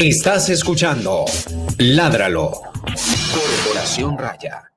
Estás escuchando Ládralo. Corporación Raya.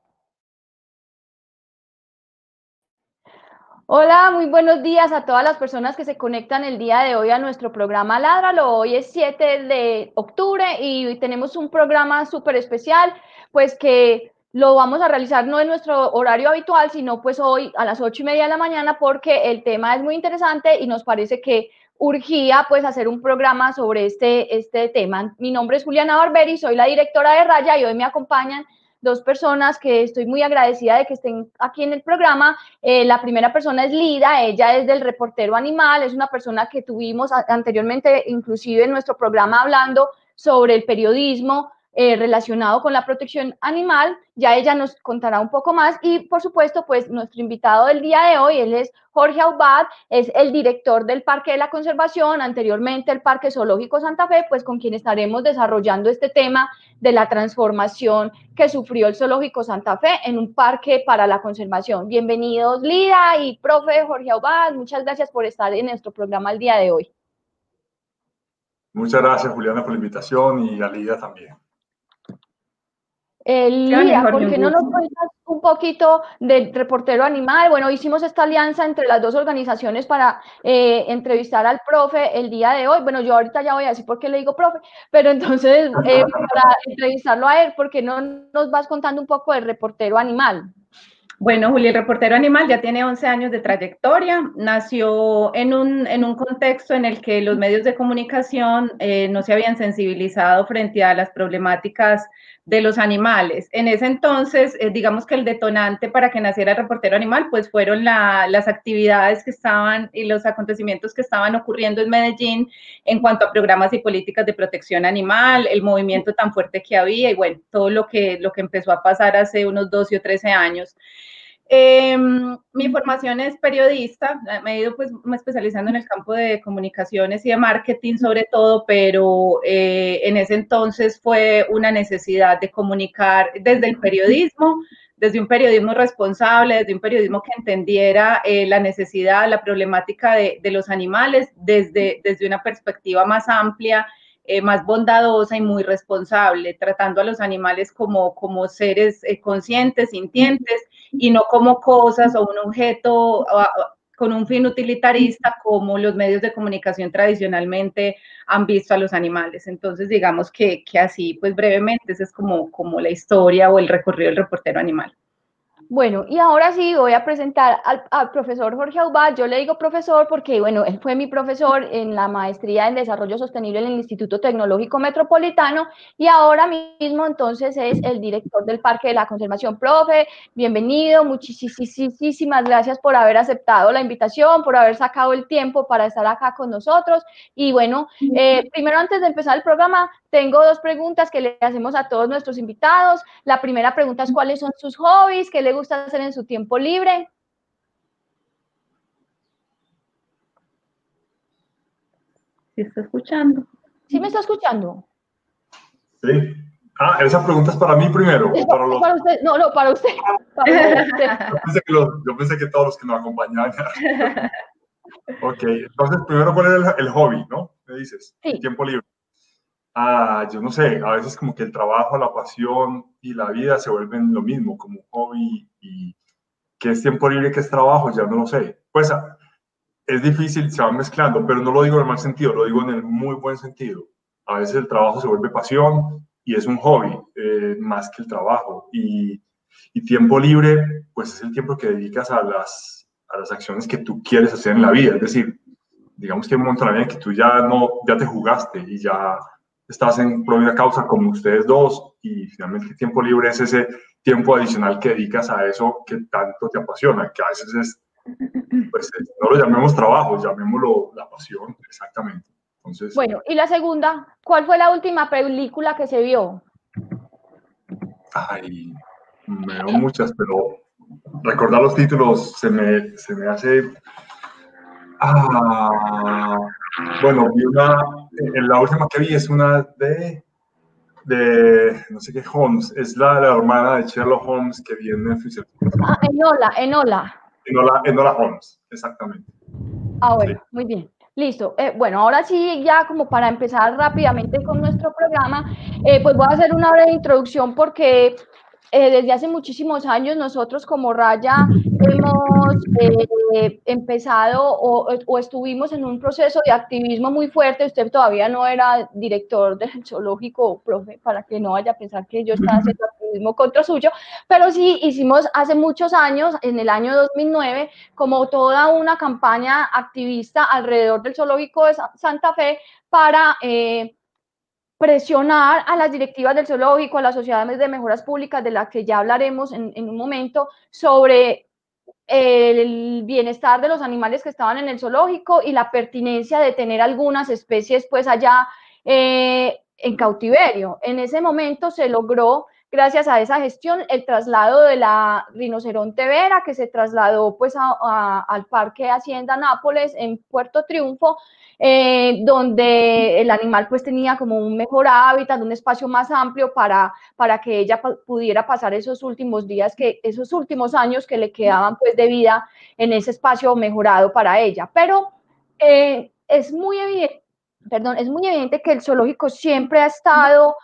Hola, muy buenos días a todas las personas que se conectan el día de hoy a nuestro programa Ládralo. Hoy es 7 de octubre y tenemos un programa súper especial, pues que lo vamos a realizar no en nuestro horario habitual, sino pues hoy a las ocho y media de la mañana porque el tema es muy interesante y nos parece que urgía pues hacer un programa sobre este, este tema. Mi nombre es Juliana Barberi, soy la directora de Raya y hoy me acompañan dos personas que estoy muy agradecida de que estén aquí en el programa. Eh, la primera persona es Lida, ella es del reportero animal, es una persona que tuvimos anteriormente inclusive en nuestro programa hablando sobre el periodismo, eh, relacionado con la protección animal. Ya ella nos contará un poco más. Y por supuesto, pues nuestro invitado del día de hoy, él es Jorge Aubad, es el director del Parque de la Conservación, anteriormente el Parque Zoológico Santa Fe, pues con quien estaremos desarrollando este tema de la transformación que sufrió el Zoológico Santa Fe en un parque para la conservación. Bienvenidos, Lida y profe Jorge Aubad, muchas gracias por estar en nuestro programa el día de hoy. Muchas gracias, Juliana, por la invitación y a Lida también. Lía, ¿por qué no nos cuentas un poquito del reportero animal? Bueno, hicimos esta alianza entre las dos organizaciones para eh, entrevistar al profe el día de hoy. Bueno, yo ahorita ya voy a decir por qué le digo profe, pero entonces eh, para entrevistarlo a él, ¿por qué no nos vas contando un poco del reportero animal? Bueno, Juli, el reportero animal ya tiene 11 años de trayectoria. Nació en un, en un contexto en el que los medios de comunicación eh, no se habían sensibilizado frente a las problemáticas de los animales. En ese entonces, eh, digamos que el detonante para que naciera el reportero animal, pues fueron las actividades que estaban y los acontecimientos que estaban ocurriendo en Medellín en cuanto a programas y políticas de protección animal, el movimiento tan fuerte que había y bueno, todo lo que, lo que empezó a pasar hace unos 12 o 13 años. Em, mi formación es periodista, me he ido pues especializando en el campo de comunicaciones y de marketing sobre todo, pero eh, en ese entonces fue una necesidad de comunicar desde el periodismo, desde un periodismo responsable, desde un periodismo que entendiera eh, la necesidad, la problemática de, de, los animales desde, desde una perspectiva más amplia eh, más bondadosa y muy responsable, tratando a los animales como, como seres eh, conscientes, sintientes, y no como cosas o un objeto con un fin utilitarista como los medios de comunicación tradicionalmente han visto a los animales. Entonces, digamos que, que así, pues brevemente, esa es como, como la historia o el recorrido del reportero animal. Bueno, y ahora sí voy a presentar al, profesor Jorge Aubad. Yo le digo profesor porque, bueno, él fue mi profesor en la maestría en desarrollo sostenible en el Instituto Tecnológico Metropolitano y ahora mismo entonces es el director del Parque de la Conservación. Profe, bienvenido, muchísimas gracias por haber aceptado la invitación, por haber sacado el tiempo para estar acá con nosotros. Y bueno, eh, primero antes de empezar el programa, tengo dos preguntas que le hacemos a todos nuestros invitados. La primera pregunta es cuáles son sus hobbies, qué le gusta hacer en su tiempo libre. ¿Sí está escuchando? ¿Sí me está escuchando? Sí. Ah, esa pregunta es para mí primero. para, usted. No, no, para usted. Yo, pensé que todos los que nos acompañaban. ok, entonces primero, ¿cuál es el, hobby, no? Me dices, sí. tiempo libre ah, yo no sé, a veces como que el trabajo, la pasión y la vida se vuelven lo mismo, como hobby y qué es tiempo libre, qué es trabajo, ya no lo sé. Pues ah, es difícil, se van mezclando, pero no lo digo en el mal sentido, lo digo en el muy buen sentido. A veces el trabajo se vuelve pasión y es un hobby eh, más que el trabajo. Y, y, tiempo libre, pues es el tiempo que dedicas a las, a las acciones que tú quieres hacer en la vida. Es decir, digamos que hay un montón de que tú ya no, ya te jugaste y ya estás en pro de una causa como ustedes dos y finalmente el tiempo libre es ese tiempo adicional que dedicas a eso que tanto te apasiona, que a veces es, pues no lo llamemos trabajo, llamémoslo la pasión, exactamente. Entonces, bueno, y la segunda, ¿cuál fue la última película que se vio? Ay, me veo muchas, pero recordar los títulos se me, se me hace... Ah, bueno, vi una, la última que vi es una de, de no sé qué, Holmes, es la, la hermana de Sherlock Holmes que viene en Ah, Enola, Enola. Enola, Enola Holmes, exactamente. Ah, bueno, muy bien. Listo. Eh, bueno, ahora sí, ya como para empezar rápidamente con nuestro programa, eh, pues voy a hacer una breve introducción porque eh, desde hace muchísimos años nosotros como Raya hemos eh, empezado o, estuvimos en un proceso de activismo muy fuerte. Usted todavía no era director del zoológico, profe, para que no vaya a pensar que yo estaba haciendo activismo contra suyo, pero sí hicimos hace muchos años, en el año 2009, como toda una campaña activista alrededor del zoológico de Santa Fe para... Eh, presionar a las directivas del zoológico, a las sociedades de mejoras públicas, de las que ya hablaremos en, un momento, sobre el bienestar de los animales que estaban en el zoológico y la pertinencia de tener algunas especies pues allá eh, en cautiverio. En ese momento se logró, gracias a esa gestión, el traslado de la rinoceronte vera, que se trasladó pues al Parque Hacienda Nápoles en Puerto Triunfo, eh, donde el animal pues tenía como un mejor hábitat, un espacio más amplio para, para que ella pudiera pasar esos últimos días, que, esos últimos años que le quedaban pues de vida en ese espacio mejorado para ella. Pero eh, es muy evidente, perdón, es muy evidente que el zoológico siempre ha estado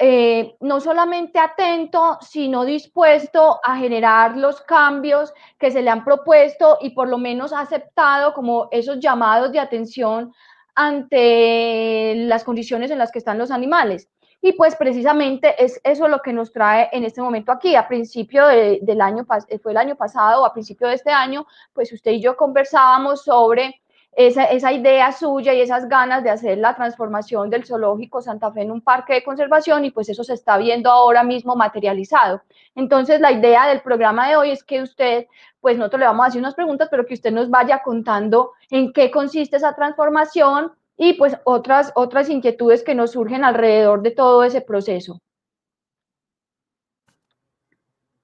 eh, no solamente atento, sino dispuesto a generar los cambios que se le han propuesto y por lo menos aceptado como esos llamados de atención ante las condiciones en las que están los animales. Y pues precisamente es eso lo que nos trae en este momento aquí. A principio del año, fue el año pasado, o a principio de este año, pues usted y yo conversábamos sobre esa, esa, idea suya y esas ganas de hacer la transformación del zoológico Santa Fe en un parque de conservación y pues eso se está viendo ahora mismo materializado. Entonces la idea del programa de hoy es que usted, pues nosotros le vamos a hacer unas preguntas, pero que usted nos vaya contando en qué consiste esa transformación y pues otras, otras inquietudes que nos surgen alrededor de todo ese proceso.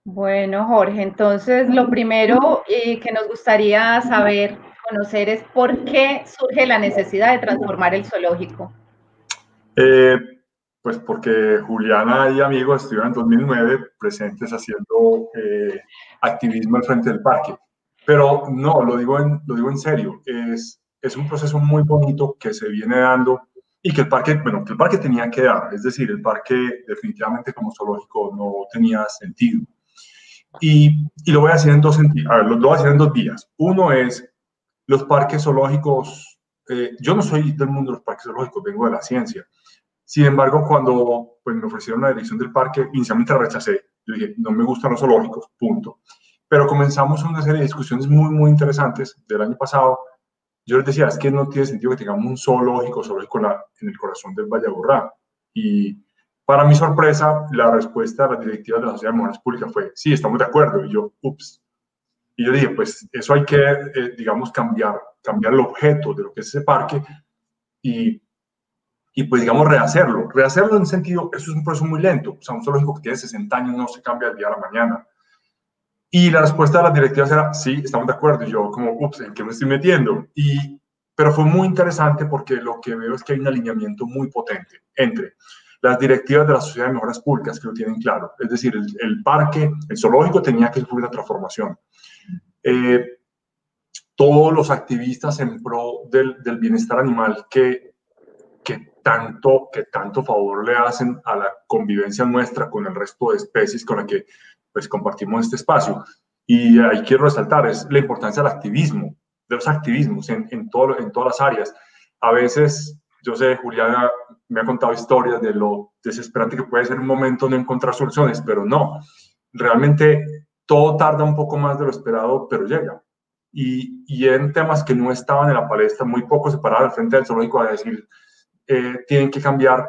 Bueno, Jorge, entonces lo primero eh, que nos gustaría saber conocer es por qué surge la necesidad de transformar el zoológico. Eh, pues porque Juliana y amigos estuvieron en 2009 presentes haciendo eh, activismo al frente del parque. Pero no, lo digo en, lo digo en serio, es, es un proceso muy bonito que se viene dando y que el parque, bueno, que el parque tenía que dar, es decir, el parque definitivamente como zoológico no tenía sentido. Y, y lo voy a hacer en dos a ver, lo, lo voy a hacer en dos días. Uno es los parques zoológicos, eh, yo no soy del mundo de los parques zoológicos, vengo de la ciencia. Sin embargo, cuando pues, me ofrecieron la dirección del parque, inicialmente la rechacé. Yo dije, no me gustan los zoológicos, punto. Pero comenzamos una serie de discusiones muy, muy interesantes del año pasado. Yo les decía, es que no tiene sentido que tengamos un zoológico, zoológico en el corazón del Valle Aburrá. Y para mi sorpresa, la respuesta de las directivas de la Sociedad de Memoras Públicas fue, sí, estamos de acuerdo. Y yo, ups, y yo dije, pues eso hay que, eh, digamos, cambiar, cambiar el objeto de lo que es ese parque y, y, pues, digamos, rehacerlo. Rehacerlo en sentido, eso es un proceso muy lento. O sea, un zoológico que tiene 60 años no se cambia el día a la mañana. Y la respuesta de las directivas era, sí, estamos de acuerdo. Y yo como, ups, ¿en qué me estoy metiendo? Y, pero fue muy interesante porque lo que veo es que hay un alineamiento muy potente entre las directivas de la Sociedad de Mejoras Públicas que lo tienen claro. Es decir, el, el parque, el zoológico tenía que sufrir una transformación. Eh, todos los activistas en pro del, bienestar animal que, que, tanto, que tanto favor le hacen a la convivencia nuestra con el resto de especies con las que pues, compartimos este espacio. Y ahí quiero resaltar es la importancia del activismo, de los activismos en, en, todo, en todas las áreas. A veces, yo sé, Juliana me ha contado historias de lo desesperante que puede ser un momento no encontrar soluciones, pero no. Realmente todo tarda un poco más de lo esperado, pero llega. Y, en temas que no estaban en la palestra, muy poco se paraban al frente del zoológico a decir, eh, tienen que cambiar.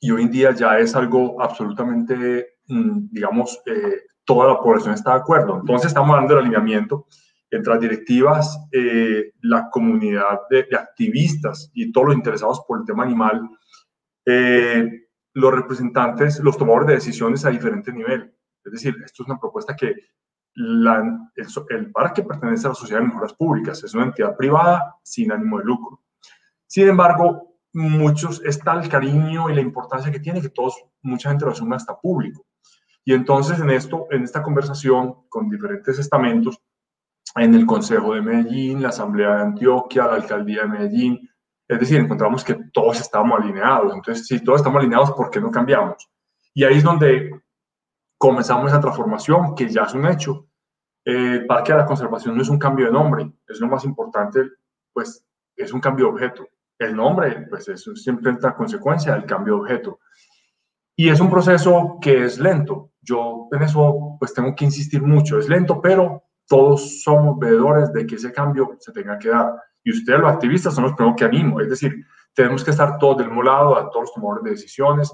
Y hoy en día ya es algo absolutamente, mm, digamos, eh, toda la población está de acuerdo. Entonces estamos hablando del alineamiento entre las directivas, eh, la comunidad de, de, activistas y todos los interesados por el tema animal, los representantes, los tomadores de decisiones a diferente nivel. Es decir, esto es una propuesta que el, parque pertenece a la Sociedad de Mejoras Públicas, es una entidad privada sin ánimo de lucro. Sin embargo, muchos está el cariño y la importancia que tiene que todos, mucha gente lo asume hasta público. Y entonces en esto, en esta conversación con diferentes estamentos, en el Consejo de Medellín, la Asamblea de Antioquia, la Alcaldía de Medellín. Es decir, encontramos que todos estamos alineados. Entonces, si todos estamos alineados, ¿por qué no cambiamos? Y ahí es donde comenzamos esa transformación, que ya es un hecho. El Parque de la Conservación no es un cambio de nombre, es lo más importante, pues es un cambio de objeto. El nombre, pues es siempre una consecuencia del cambio de objeto. Y es un proceso que es lento. Yo en eso, pues tengo que insistir mucho. Es lento, pero todos somos veedores de que ese cambio se tenga que dar. Y ustedes, los activistas, son los primeros que animo. Es decir, tenemos que estar todos del mismo lado, a todos los tomadores de decisiones,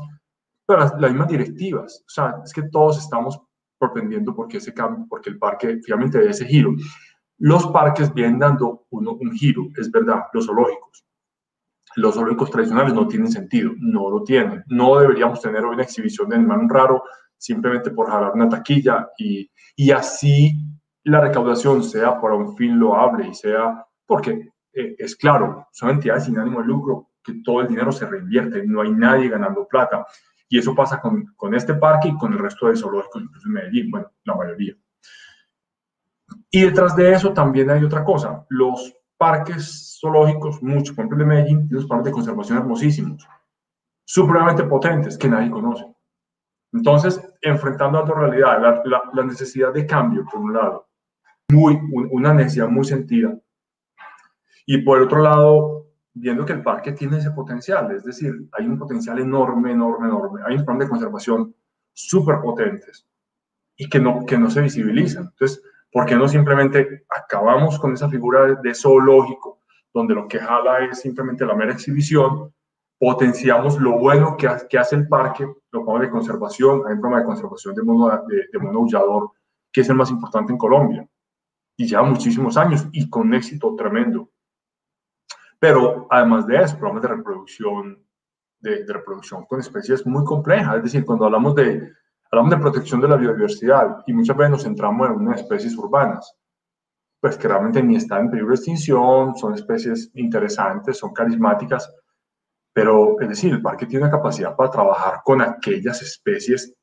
pero las, mismas directivas. O sea, es que todos estamos propendiendo porque ese cambio, porque el parque finalmente dé ese giro. Los parques vienen dando uno, un giro, es verdad, los zoológicos. Los zoológicos tradicionales no tienen sentido, no lo tienen. No deberíamos tener hoy una exhibición de animal raro simplemente por jalar una taquilla y, y así la recaudación sea para un fin loable y sea porque eh, es claro, son entidades sin ánimo de lucro, que todo el dinero se reinvierte, no hay nadie ganando plata. Y eso pasa con, con este parque y con el resto de zoológicos, incluso en Medellín, bueno, la mayoría. Y detrás de eso también hay otra cosa, los parques zoológicos, muchos, por ejemplo, de Medellín, tienen parques de conservación hermosísimos, supremamente potentes, que nadie conoce. Entonces, enfrentando a otra realidad, la, la, la necesidad de cambio, por un lado, muy, una necesidad muy sentida. Y por otro lado, viendo que el parque tiene ese potencial, es decir, hay un potencial enorme, enorme, enorme. Hay un plan de conservación súper potentes y que no, que no se visibilizan. Entonces, ¿por qué no simplemente acabamos con esa figura de zoológico, donde lo que jala es simplemente la mera exhibición, potenciamos lo bueno que, que hace el parque, lo ponemos de conservación, hay un programa de conservación de mono, de, de mono aullador, que es el más importante en Colombia y lleva muchísimos años y con éxito tremendo. Pero además de eso, programas de reproducción, de, reproducción con especies muy complejas. Es decir, cuando hablamos de, hablamos de protección de la biodiversidad y muchas veces nos centramos en unas especies urbanas, pues que realmente ni están en peligro de extinción, son especies interesantes, son carismáticas, pero es decir, el parque tiene la capacidad para trabajar con aquellas especies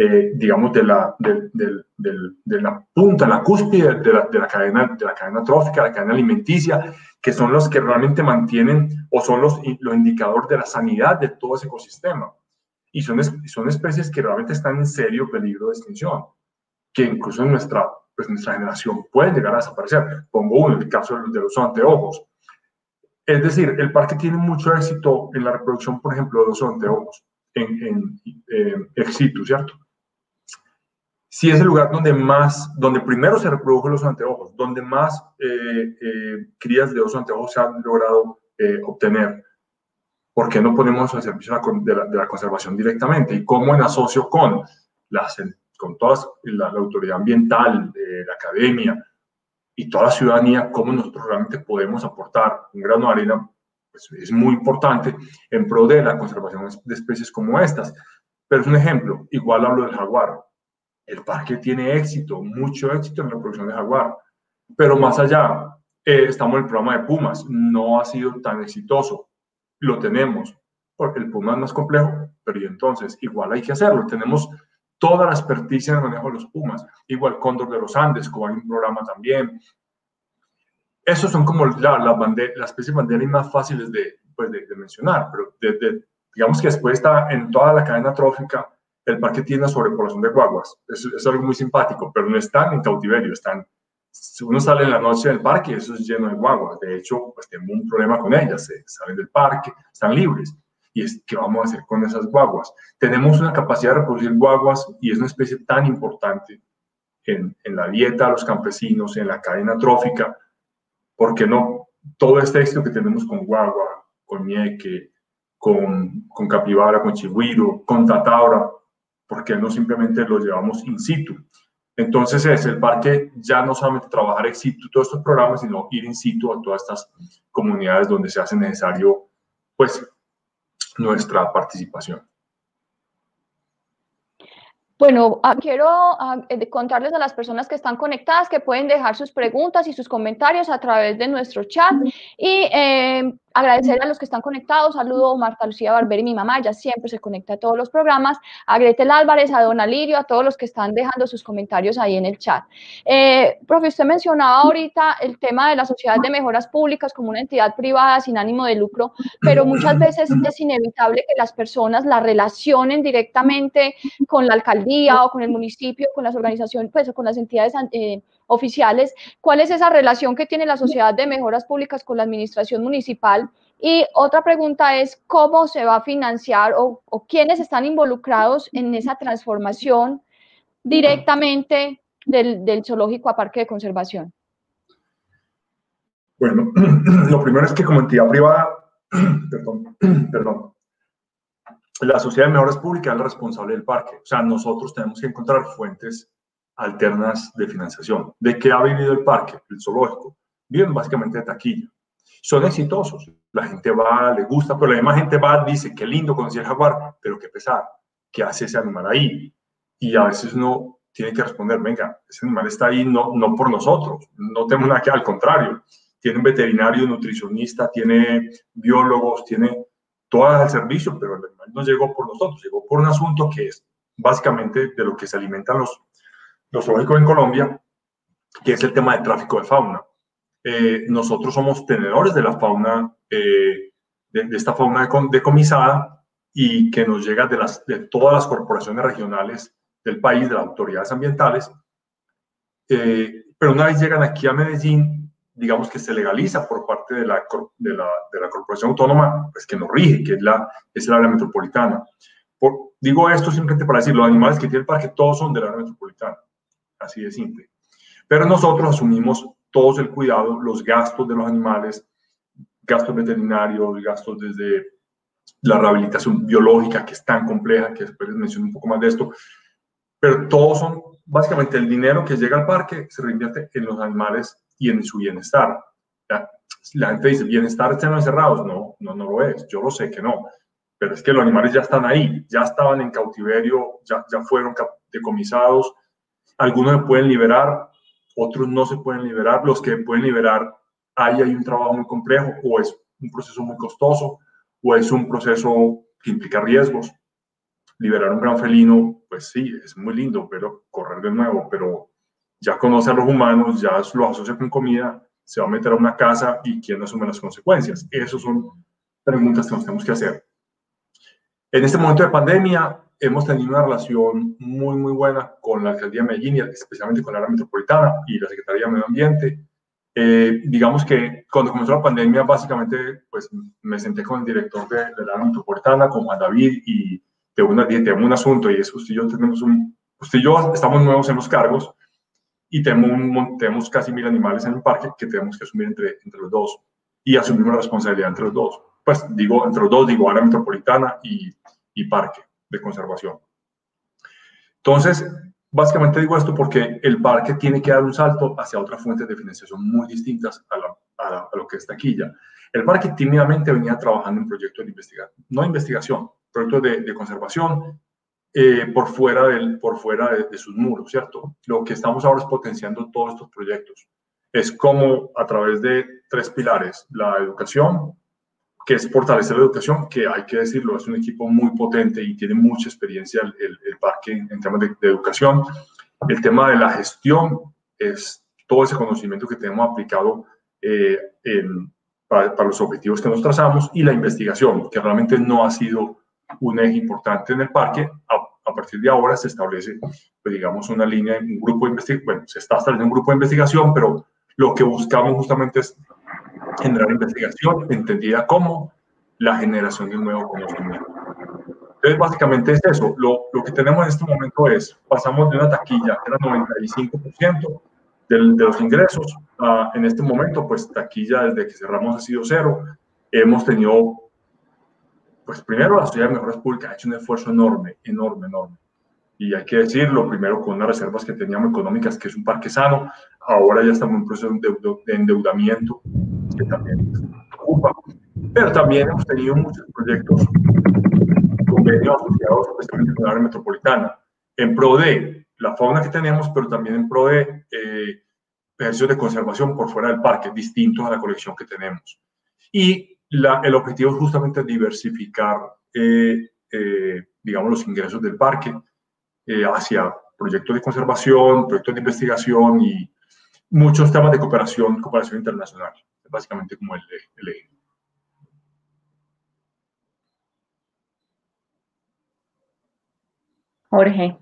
eh, digamos, de la, de, de, la punta, la cúspide de la, de la, cadena, de la cadena trófica, la cadena alimenticia, que son los que realmente mantienen o son los, los indicadores de la sanidad de todo ese ecosistema. Y son, son especies que realmente están en serio peligro de extinción, que incluso en nuestra, pues, nuestra generación pueden llegar a desaparecer. Pongo uno, el caso de los anteojos. Es decir, el parque tiene mucho éxito en la reproducción, por ejemplo, de los anteojos en, en eh, situ, ¿cierto? Sí es el lugar donde más, donde primero se reprodujo los anteojos, donde más eh, eh, crías de oso anteojos se han logrado eh, obtener. ¿Por qué no ponemos al servicio de la, conservación directamente? Y cómo en asocio con, las, con toda la, autoridad ambiental, la academia y toda la ciudadanía, cómo nosotros realmente podemos aportar un grano de arena, pues es muy importante en pro de la conservación de especies como estas. Pero es un ejemplo, igual hablo del jaguar el parque tiene éxito, mucho éxito en la producción de jaguar. Pero más allá, eh, estamos en el programa de Pumas, no ha sido tan exitoso. Lo tenemos, porque el Puma es más complejo, pero entonces igual hay que hacerlo. Tenemos toda la experticia en el manejo de los Pumas, igual Cóndor de los Andes, como hay un programa también. Esos son como la, la las especies banderas más fáciles de, pues, de, mencionar, pero digamos que después está en toda la cadena trófica el parque tiene una sobrepoblación de guaguas. Es, algo muy simpático, pero no están en cautiverio, están... Si uno sale en la noche del parque, eso es lleno de guaguas. De hecho, pues tengo un problema con ellas. Se salen del parque, están libres. Y es, ¿qué vamos a hacer con esas guaguas? Tenemos una capacidad de reproducir guaguas y es una especie tan importante en, en la dieta de los campesinos, en la cadena trófica. ¿Por qué no? Todo este éxito que tenemos con guagua, con ñeque, con, con capibara, con chigüiro, con tataura, ¿por qué no simplemente lo llevamos in situ? Entonces es el parque ya no solamente trabajar ex situ todos estos programas, sino ir in situ a todas estas comunidades donde se hace necesario, pues, nuestra participación. Bueno, ah, quiero ah, eh, contarles a las personas que están conectadas que pueden dejar sus preguntas y sus comentarios a través de nuestro chat y eh, agradecer a los que están conectados. Saludo a Marta Lucía Barber y mi mamá, ella siempre se conecta a todos los programas. A Gretel Álvarez, a Don Alirio, a todos los que están dejando sus comentarios ahí en el chat. Eh, profe, usted mencionaba ahorita el tema de la Sociedad de Mejoras Públicas como una entidad privada sin ánimo de lucro, pero muchas veces es inevitable que las personas la relacionen directamente con la alcaldía o con el municipio, con las organizaciones, pues con las entidades. Eh, oficiales, cuál es esa relación que tiene la Sociedad de Mejoras Públicas con la Administración Municipal. Y otra pregunta es, ¿cómo se va a financiar o, quiénes están involucrados en esa transformación directamente del, del zoológico a parque de conservación? Bueno, lo primero es que como entidad privada, perdón, perdón, la Sociedad de Mejoras Públicas es la responsable del parque. O sea, nosotros tenemos que encontrar fuentes alternas de financiación. ¿De qué ha vivido el parque, el zoológico? Viven básicamente de taquilla. Son exitosos. La gente va, le gusta, pero la misma gente va, dice, qué lindo conocer el jaguar, pero qué pesar. ¿Qué hace ese animal ahí? Y a veces uno tiene que responder, venga, ese animal está ahí no, no por nosotros, no tenemos nada que, al contrario, tiene un veterinario, nutricionista, tiene biólogos, tiene todo el servicio, pero el animal no llegó por nosotros, llegó por un asunto que es básicamente de lo que se alimentan los, los zoológicos en Colombia, que es el tema de tráfico de fauna. Eh, nosotros somos tenedores de la fauna, eh, de, esta fauna decomisada y que nos llega de, las, de todas las corporaciones regionales del país, de las autoridades ambientales. Eh, pero una vez llegan aquí a Medellín, digamos que se legaliza por parte de la, de la, de la corporación autónoma, pues que nos rige, que es la, es el área metropolitana. Por, digo esto simplemente para decir, los animales que tiene el parque todos son del área metropolitana así de simple. Pero nosotros asumimos todos el cuidado, los gastos de los animales, gastos veterinarios, gastos desde la rehabilitación biológica, que es tan compleja, que después les menciono un poco más de esto, pero todos son, básicamente el dinero que llega al parque se reinvierte en los animales y en su bienestar. La gente dice, bienestar están encerrados. No, no, no lo es. Yo lo sé que no. Pero es que los animales ya están ahí, ya estaban en cautiverio, ya, ya fueron decomisados, algunos se pueden liberar, otros no se pueden liberar. Los que pueden liberar, ahí hay un trabajo muy complejo o es un proceso muy costoso o es un proceso que implica riesgos. Liberar un gran felino, pues sí, es muy lindo, pero correr de nuevo, pero ya conoce a los humanos, ya lo asocia con comida, se va a meter a una casa y quién asume las consecuencias. Esas son preguntas que nos tenemos que hacer. En este momento de pandemia, hemos tenido una relación muy, muy buena con la alcaldía de Medellín, y especialmente con la área metropolitana y la Secretaría de Medio Ambiente. Eh, digamos que cuando comenzó la pandemia, básicamente, pues me senté con el director de, la área metropolitana, con Juan David, y de una, de un asunto, y es usted y yo tenemos un, usted y yo estamos nuevos en los cargos, y tenemos, tenemos casi mil animales en el parque que tenemos que asumir entre, entre los dos, y asumimos la responsabilidad entre los dos. Pues digo, entre los dos, digo área metropolitana y, y parque de conservación. Entonces, básicamente digo esto porque el parque tiene que dar un salto hacia otras fuentes de financiación muy distintas a, lo que es taquilla. El parque tímidamente venía trabajando en proyectos de investigación, no investigación, proyectos de, conservación eh, por fuera, del, por fuera de, de, sus muros, ¿cierto? Lo que estamos ahora es potenciando todos estos proyectos. Es como a través de tres pilares, la educación, que es fortalecer la educación, que hay que decirlo, es un equipo muy potente y tiene mucha experiencia el, el, parque en, temas de, educación. El tema de la gestión es todo ese conocimiento que tenemos aplicado eh, para, los objetivos que nos trazamos y la investigación, que realmente no ha sido un eje importante en el parque. A, partir de ahora se establece, pues, digamos, una línea, un grupo de investigación, bueno, se está estableciendo un grupo de investigación, pero lo que buscamos justamente es generar investigación entendida como la generación de un nuevo conocimiento. Entonces, básicamente es eso. Lo, lo, que tenemos en este momento es, pasamos de una taquilla que era 95% del, de los ingresos, a, en este momento, pues taquilla desde que cerramos ha sido cero. Hemos tenido, pues primero la Sociedad de Mejoras Públicas ha hecho un esfuerzo enorme, enorme, enorme. Y hay que decirlo, primero con unas reservas que teníamos económicas, que es un parque sano, ahora ya estamos en proceso de endeudamiento que también ocupa. Pero también hemos tenido muchos proyectos, convenios asociados especialmente con la área metropolitana, en pro de la fauna que tenemos, pero también en pro de eh, ejercicios de conservación por fuera del parque, distintos a la colección que tenemos. Y el objetivo es justamente diversificar, eh, eh, digamos, los ingresos del parque hacia proyectos de conservación, proyectos de investigación y muchos temas de cooperación, cooperación internacional, básicamente como el, el eje. Jorge,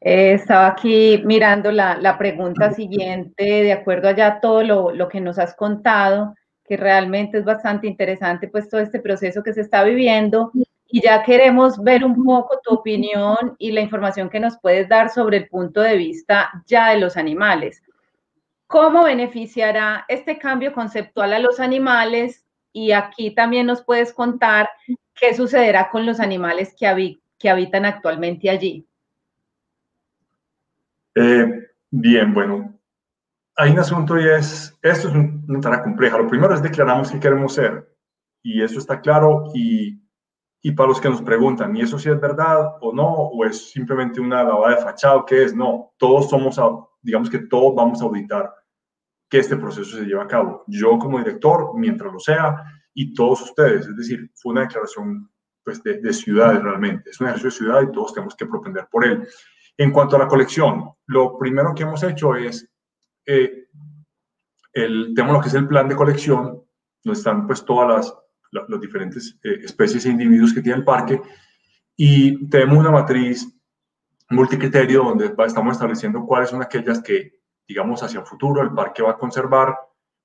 eh, estaba aquí mirando la, pregunta siguiente, de acuerdo a ya todo lo, lo, que nos has contado, que realmente es bastante interesante, pues todo este proceso que se está viviendo. Y ya queremos ver un poco tu opinión y la información que nos puedes dar sobre el punto de vista ya de los animales. ¿Cómo beneficiará este cambio conceptual a los animales? Y aquí también nos puedes contar qué sucederá con los animales que, que habitan actualmente allí. Eh, bien, bueno, hay un asunto y es, esto es una tarea compleja. Lo primero es declaramos qué queremos ser y eso está claro y, y para los que nos preguntan, ¿y eso sí es verdad o no? ¿O es simplemente una lavada de fachada? ¿Qué es? No, todos somos, digamos que todos vamos a auditar que este proceso se lleve a cabo. Yo como director, mientras lo sea, y todos ustedes. Es decir, fue una declaración pues, de, de ciudades realmente. Es un ejercicio de ciudad y todos tenemos que propender por él. En cuanto a la colección, lo primero que hemos hecho es, eh, el, tenemos lo que es el plan de colección, donde están pues todas las, las, diferentes eh, especies e individuos que tiene el parque, y tenemos una matriz multicriterio donde estamos estableciendo cuáles son aquellas que, digamos, hacia el futuro el parque va a conservar,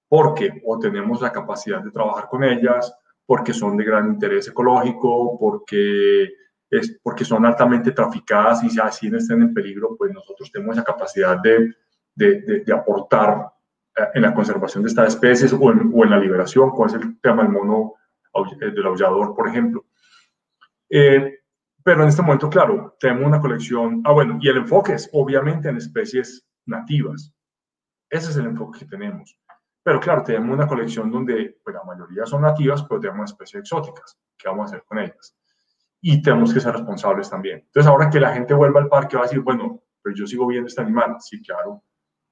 porque o tenemos la capacidad de trabajar con ellas, porque son de gran interés ecológico, porque es porque son altamente traficadas y si así no estén en peligro, pues nosotros tenemos esa capacidad de, de, de, aportar eh, en la conservación de estas especies o en, o en, la liberación, como es el tema del mono eh, del aullador, por ejemplo. Eh, pero en este momento, claro, tenemos una colección, ah bueno, y el enfoque es obviamente en especies nativas. Ese es el enfoque que tenemos. Pero claro, tenemos una colección donde pues, la mayoría son nativas, pero tenemos especies exóticas. ¿Qué vamos a hacer con ellas? y tenemos que ser responsables también. Entonces, ahora que la gente vuelva al parque, va a decir, bueno, pero yo sigo viendo este animal. Sí, claro,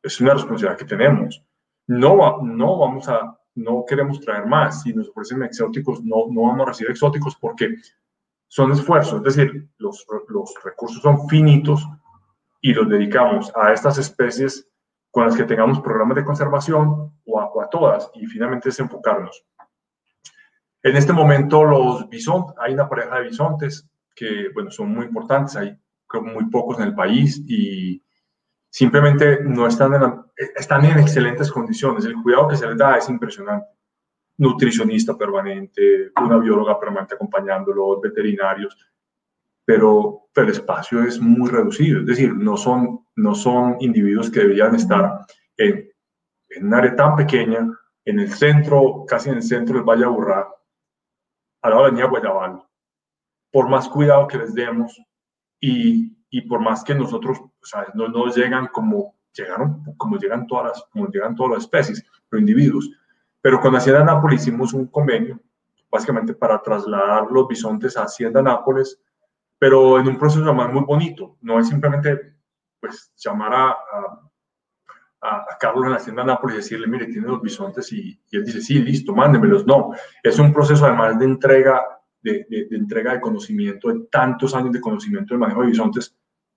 es una responsabilidad que tenemos. No, no vamos a, no queremos traer más. Si nos ofrecen exóticos, no, no vamos a recibir exóticos porque son esfuerzos, es decir, los, los recursos son finitos y los dedicamos a estas especies con las que tengamos programas de conservación o a, o a todas y finalmente es enfocarnos. En este momento los bisontes, hay una pareja de bisontes que, bueno, son muy importantes, hay muy pocos en el país y simplemente no están en, están en excelentes condiciones. El cuidado que se les da es impresionante. Nutricionista permanente, una bióloga permanente acompañándolos, veterinarios, pero, el espacio es muy reducido. Es decir, no son, no son individuos que deberían estar en, en un área tan pequeña, en el centro, casi en el centro del Valle Aburrá, a la niña Guayabal, por más cuidado que les demos y, y por más que nosotros sea, no nos llegan como llegaron, como llegan todas las, como llegan todas las especies, los individuos. Pero con Hacienda Nápoles hicimos un convenio, básicamente para trasladar los bisontes a Hacienda Nápoles, pero en un proceso además muy bonito. No es simplemente pues llamar a, a, Carlos en la Hacienda Nápoles y decirle, mire, tiene los bisontes y, él dice, sí, listo, mándemelos. No, es un proceso además de entrega de, de, entrega de conocimiento, de tantos años de conocimiento del manejo de bisontes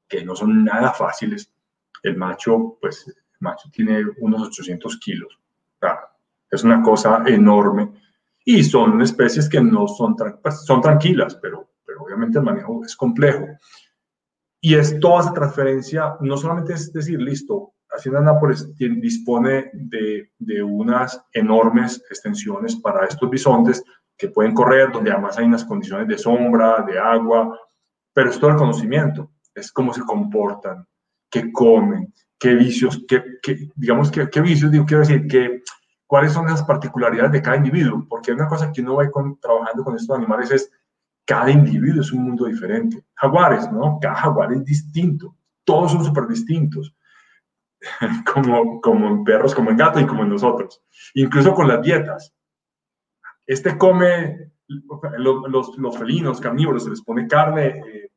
que no son nada fáciles. El macho, pues, el macho tiene unos 800 kilos. es una cosa enorme. Y son especies que no son, pues, son tranquilas, pero, obviamente el manejo es complejo. Y es toda esa transferencia, no solamente es decir, listo, Hacienda Nápoles dispone de, de, unas enormes extensiones para estos bisontes que pueden correr, donde además hay unas condiciones de sombra, de agua, pero es todo el conocimiento, es cómo se comportan, qué comen, qué vicios, qué, digamos, qué, qué, vicios, digo, quiero decir, que, cuáles son las particularidades de cada individuo, porque una cosa que uno va trabajando con estos animales es, cada individuo es un mundo diferente. Jaguares, ¿no? Cada jaguar es distinto, todos son súper distintos como, como en perros, como en gatos y como en nosotros. Incluso con las dietas. Este come, los, los, felinos, carnívoros, se les pone carne eh,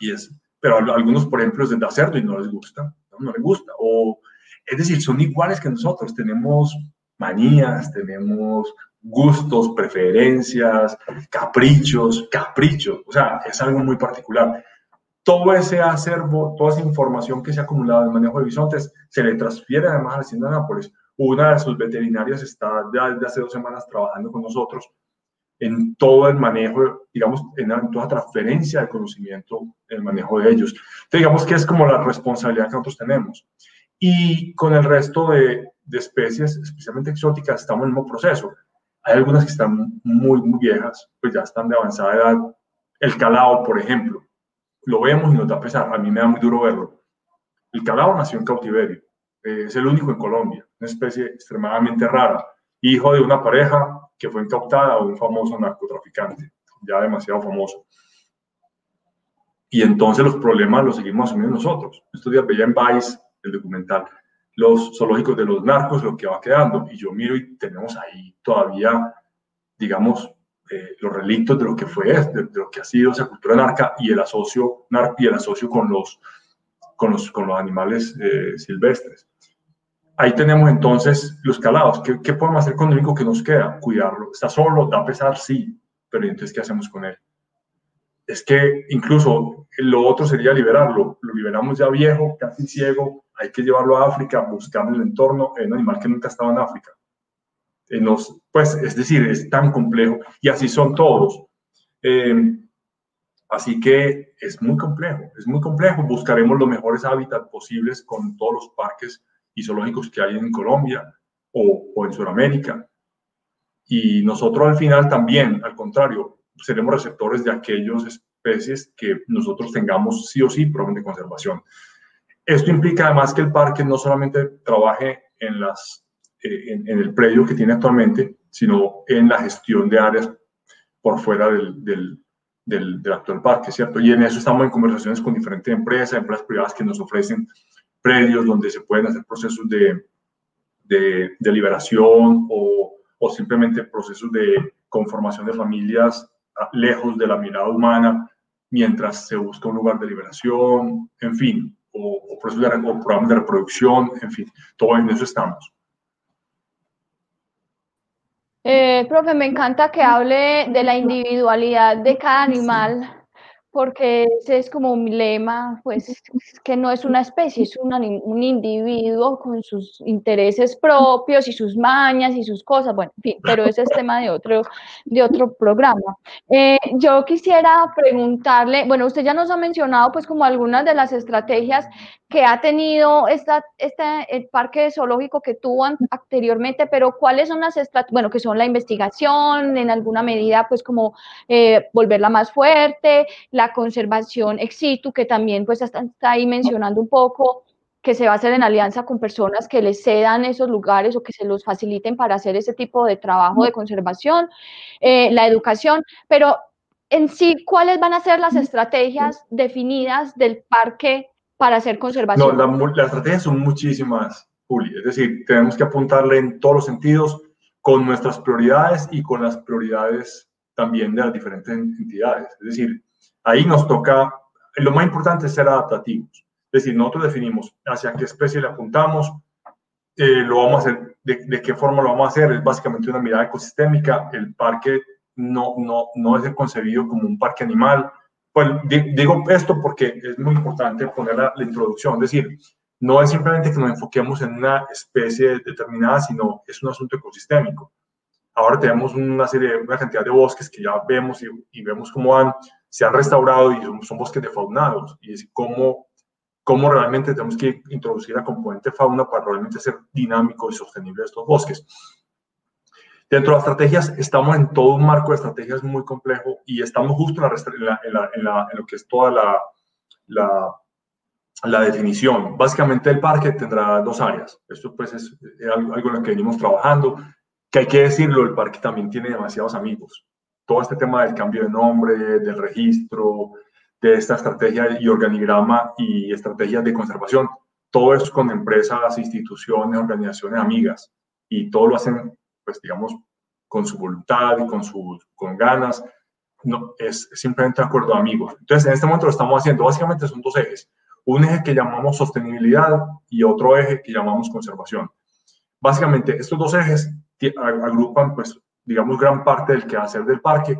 y es, pero algunos, por ejemplo, es de cerdo y no les gusta, no, les gusta. O, es decir, son iguales que nosotros, tenemos manías, tenemos gustos, preferencias, caprichos, caprichos, o sea, es algo muy particular. Todo ese acervo, toda esa información que se ha acumulado en el manejo de bisontes se le transfiere además al Hacienda de Nápoles. Una de sus veterinarias está ya desde hace dos semanas trabajando con nosotros en todo el manejo, digamos, en, toda transferencia de conocimiento en el manejo de ellos. Digamos que es como la responsabilidad que nosotros tenemos. Y con el resto de, de especies, especialmente exóticas, estamos en el mismo proceso. Hay algunas que están muy, muy viejas, pues ya están de avanzada edad. El calao, por ejemplo, lo vemos y nos da pesar. A mí me da muy duro verlo. El calao nació en cautiverio. Eh, es el único en Colombia, una especie extremadamente rara, hijo de una pareja que fue incautada o un famoso narcotraficante, ya demasiado famoso. Y entonces los problemas los seguimos asumiendo nosotros. Estos días veía en Vice el documental los zoológicos de los narcos, lo que va quedando. Y yo miro y tenemos ahí todavía, digamos, eh, los relictos de lo que fue, de, lo que ha sido esa cultura narca y el asocio, y el asocio con los, con los, con los animales eh, silvestres. Ahí tenemos entonces los calados. ¿Qué, ¿Qué, podemos hacer con el único que nos queda? Cuidarlo. ¿Está solo? ¿Da pesar? Sí. Pero entonces, ¿qué hacemos con él? Es que incluso lo otro sería liberarlo. Lo liberamos ya viejo, casi ciego. Hay que llevarlo a África, buscar el entorno. Es animal que nunca estaba en África. En los, pues, es decir, es tan complejo. Y así son todos. Eh, así que es muy complejo, es muy complejo. Buscaremos los mejores hábitats posibles con todos los parques y zoológicos que hay en Colombia o, o en Sudamérica. Y nosotros al final también, al contrario, seremos receptores de aquellas especies que nosotros tengamos sí o sí programas de conservación. Esto implica además que el parque no solamente trabaje en, las, eh, en, el predio que tiene actualmente, sino en la gestión de áreas por fuera del, del, del, del, actual parque, ¿cierto? Y en eso estamos en conversaciones con diferentes empresas, empresas privadas que nos ofrecen predios donde se pueden hacer procesos de, de, liberación o, o, simplemente procesos de conformación de familias lejos de la mirada humana mientras se busca un lugar de liberación, en fin, o, procesos de, o programas de reproducción, en fin, todo en eso estamos. Eh, profe, me encanta que hable de la individualidad de cada animal porque ese es como un lema, pues que no es una especie, es un, un, individuo con sus intereses propios y sus mañas y sus cosas, bueno, en fin, pero ese es tema de otro, de otro programa. Eh, yo quisiera preguntarle, bueno, usted ya nos ha mencionado pues como algunas de las estrategias que ha tenido esta, este, el parque zoológico que tuvo anteriormente, pero ¿cuáles son las estrategias? Bueno, que son la investigación, en alguna medida pues como eh, volverla más fuerte, la la conservación ex situ, que también pues está, ahí mencionando un poco que se va a hacer en alianza con personas que les cedan esos lugares o que se los faciliten para hacer ese tipo de trabajo de conservación, eh, la educación, pero en sí, ¿cuáles van a ser las estrategias definidas del parque para hacer conservación? No, las estrategias son muchísimas, Juli, es decir, tenemos que apuntarle en todos los sentidos con nuestras prioridades y con las prioridades también de las diferentes entidades. Es decir, Ahí nos toca, lo más importante es ser adaptativos. Es decir, nosotros definimos hacia qué especie le apuntamos, eh, lo vamos a hacer, de, qué forma lo vamos a hacer, es básicamente una mirada ecosistémica. El parque no, no, no es concebido como un parque animal. Pues digo esto porque es muy importante poner la, la introducción, es decir, no es simplemente que nos enfoquemos en una especie determinada, sino es un asunto ecosistémico. Ahora tenemos una serie, una cantidad de bosques que ya vemos y, y vemos cómo han se han restaurado y son, bosques defaunados. Y es cómo, cómo realmente tenemos que introducir la componente fauna para realmente ser dinámico y sostenible estos bosques. Dentro de las estrategias, estamos en todo un marco de estrategias muy complejo y estamos justo en, lo que es toda la, la, definición. Básicamente el parque tendrá dos áreas. Esto pues es algo en lo que venimos trabajando, que hay que decirlo, el parque también tiene demasiados amigos todo este tema del cambio de nombre, del registro, de esta estrategia y organigrama y estrategias de conservación, todo eso con empresas, instituciones, organizaciones amigas y todo lo hacen, pues digamos, con su voluntad y con, sus con ganas. No, es simplemente acuerdo de amigos. Entonces, en este momento lo estamos haciendo. Básicamente son dos ejes. Un eje que llamamos sostenibilidad y otro eje que llamamos conservación. Básicamente, estos dos ejes agrupan pues digamos, gran parte del quehacer del parque,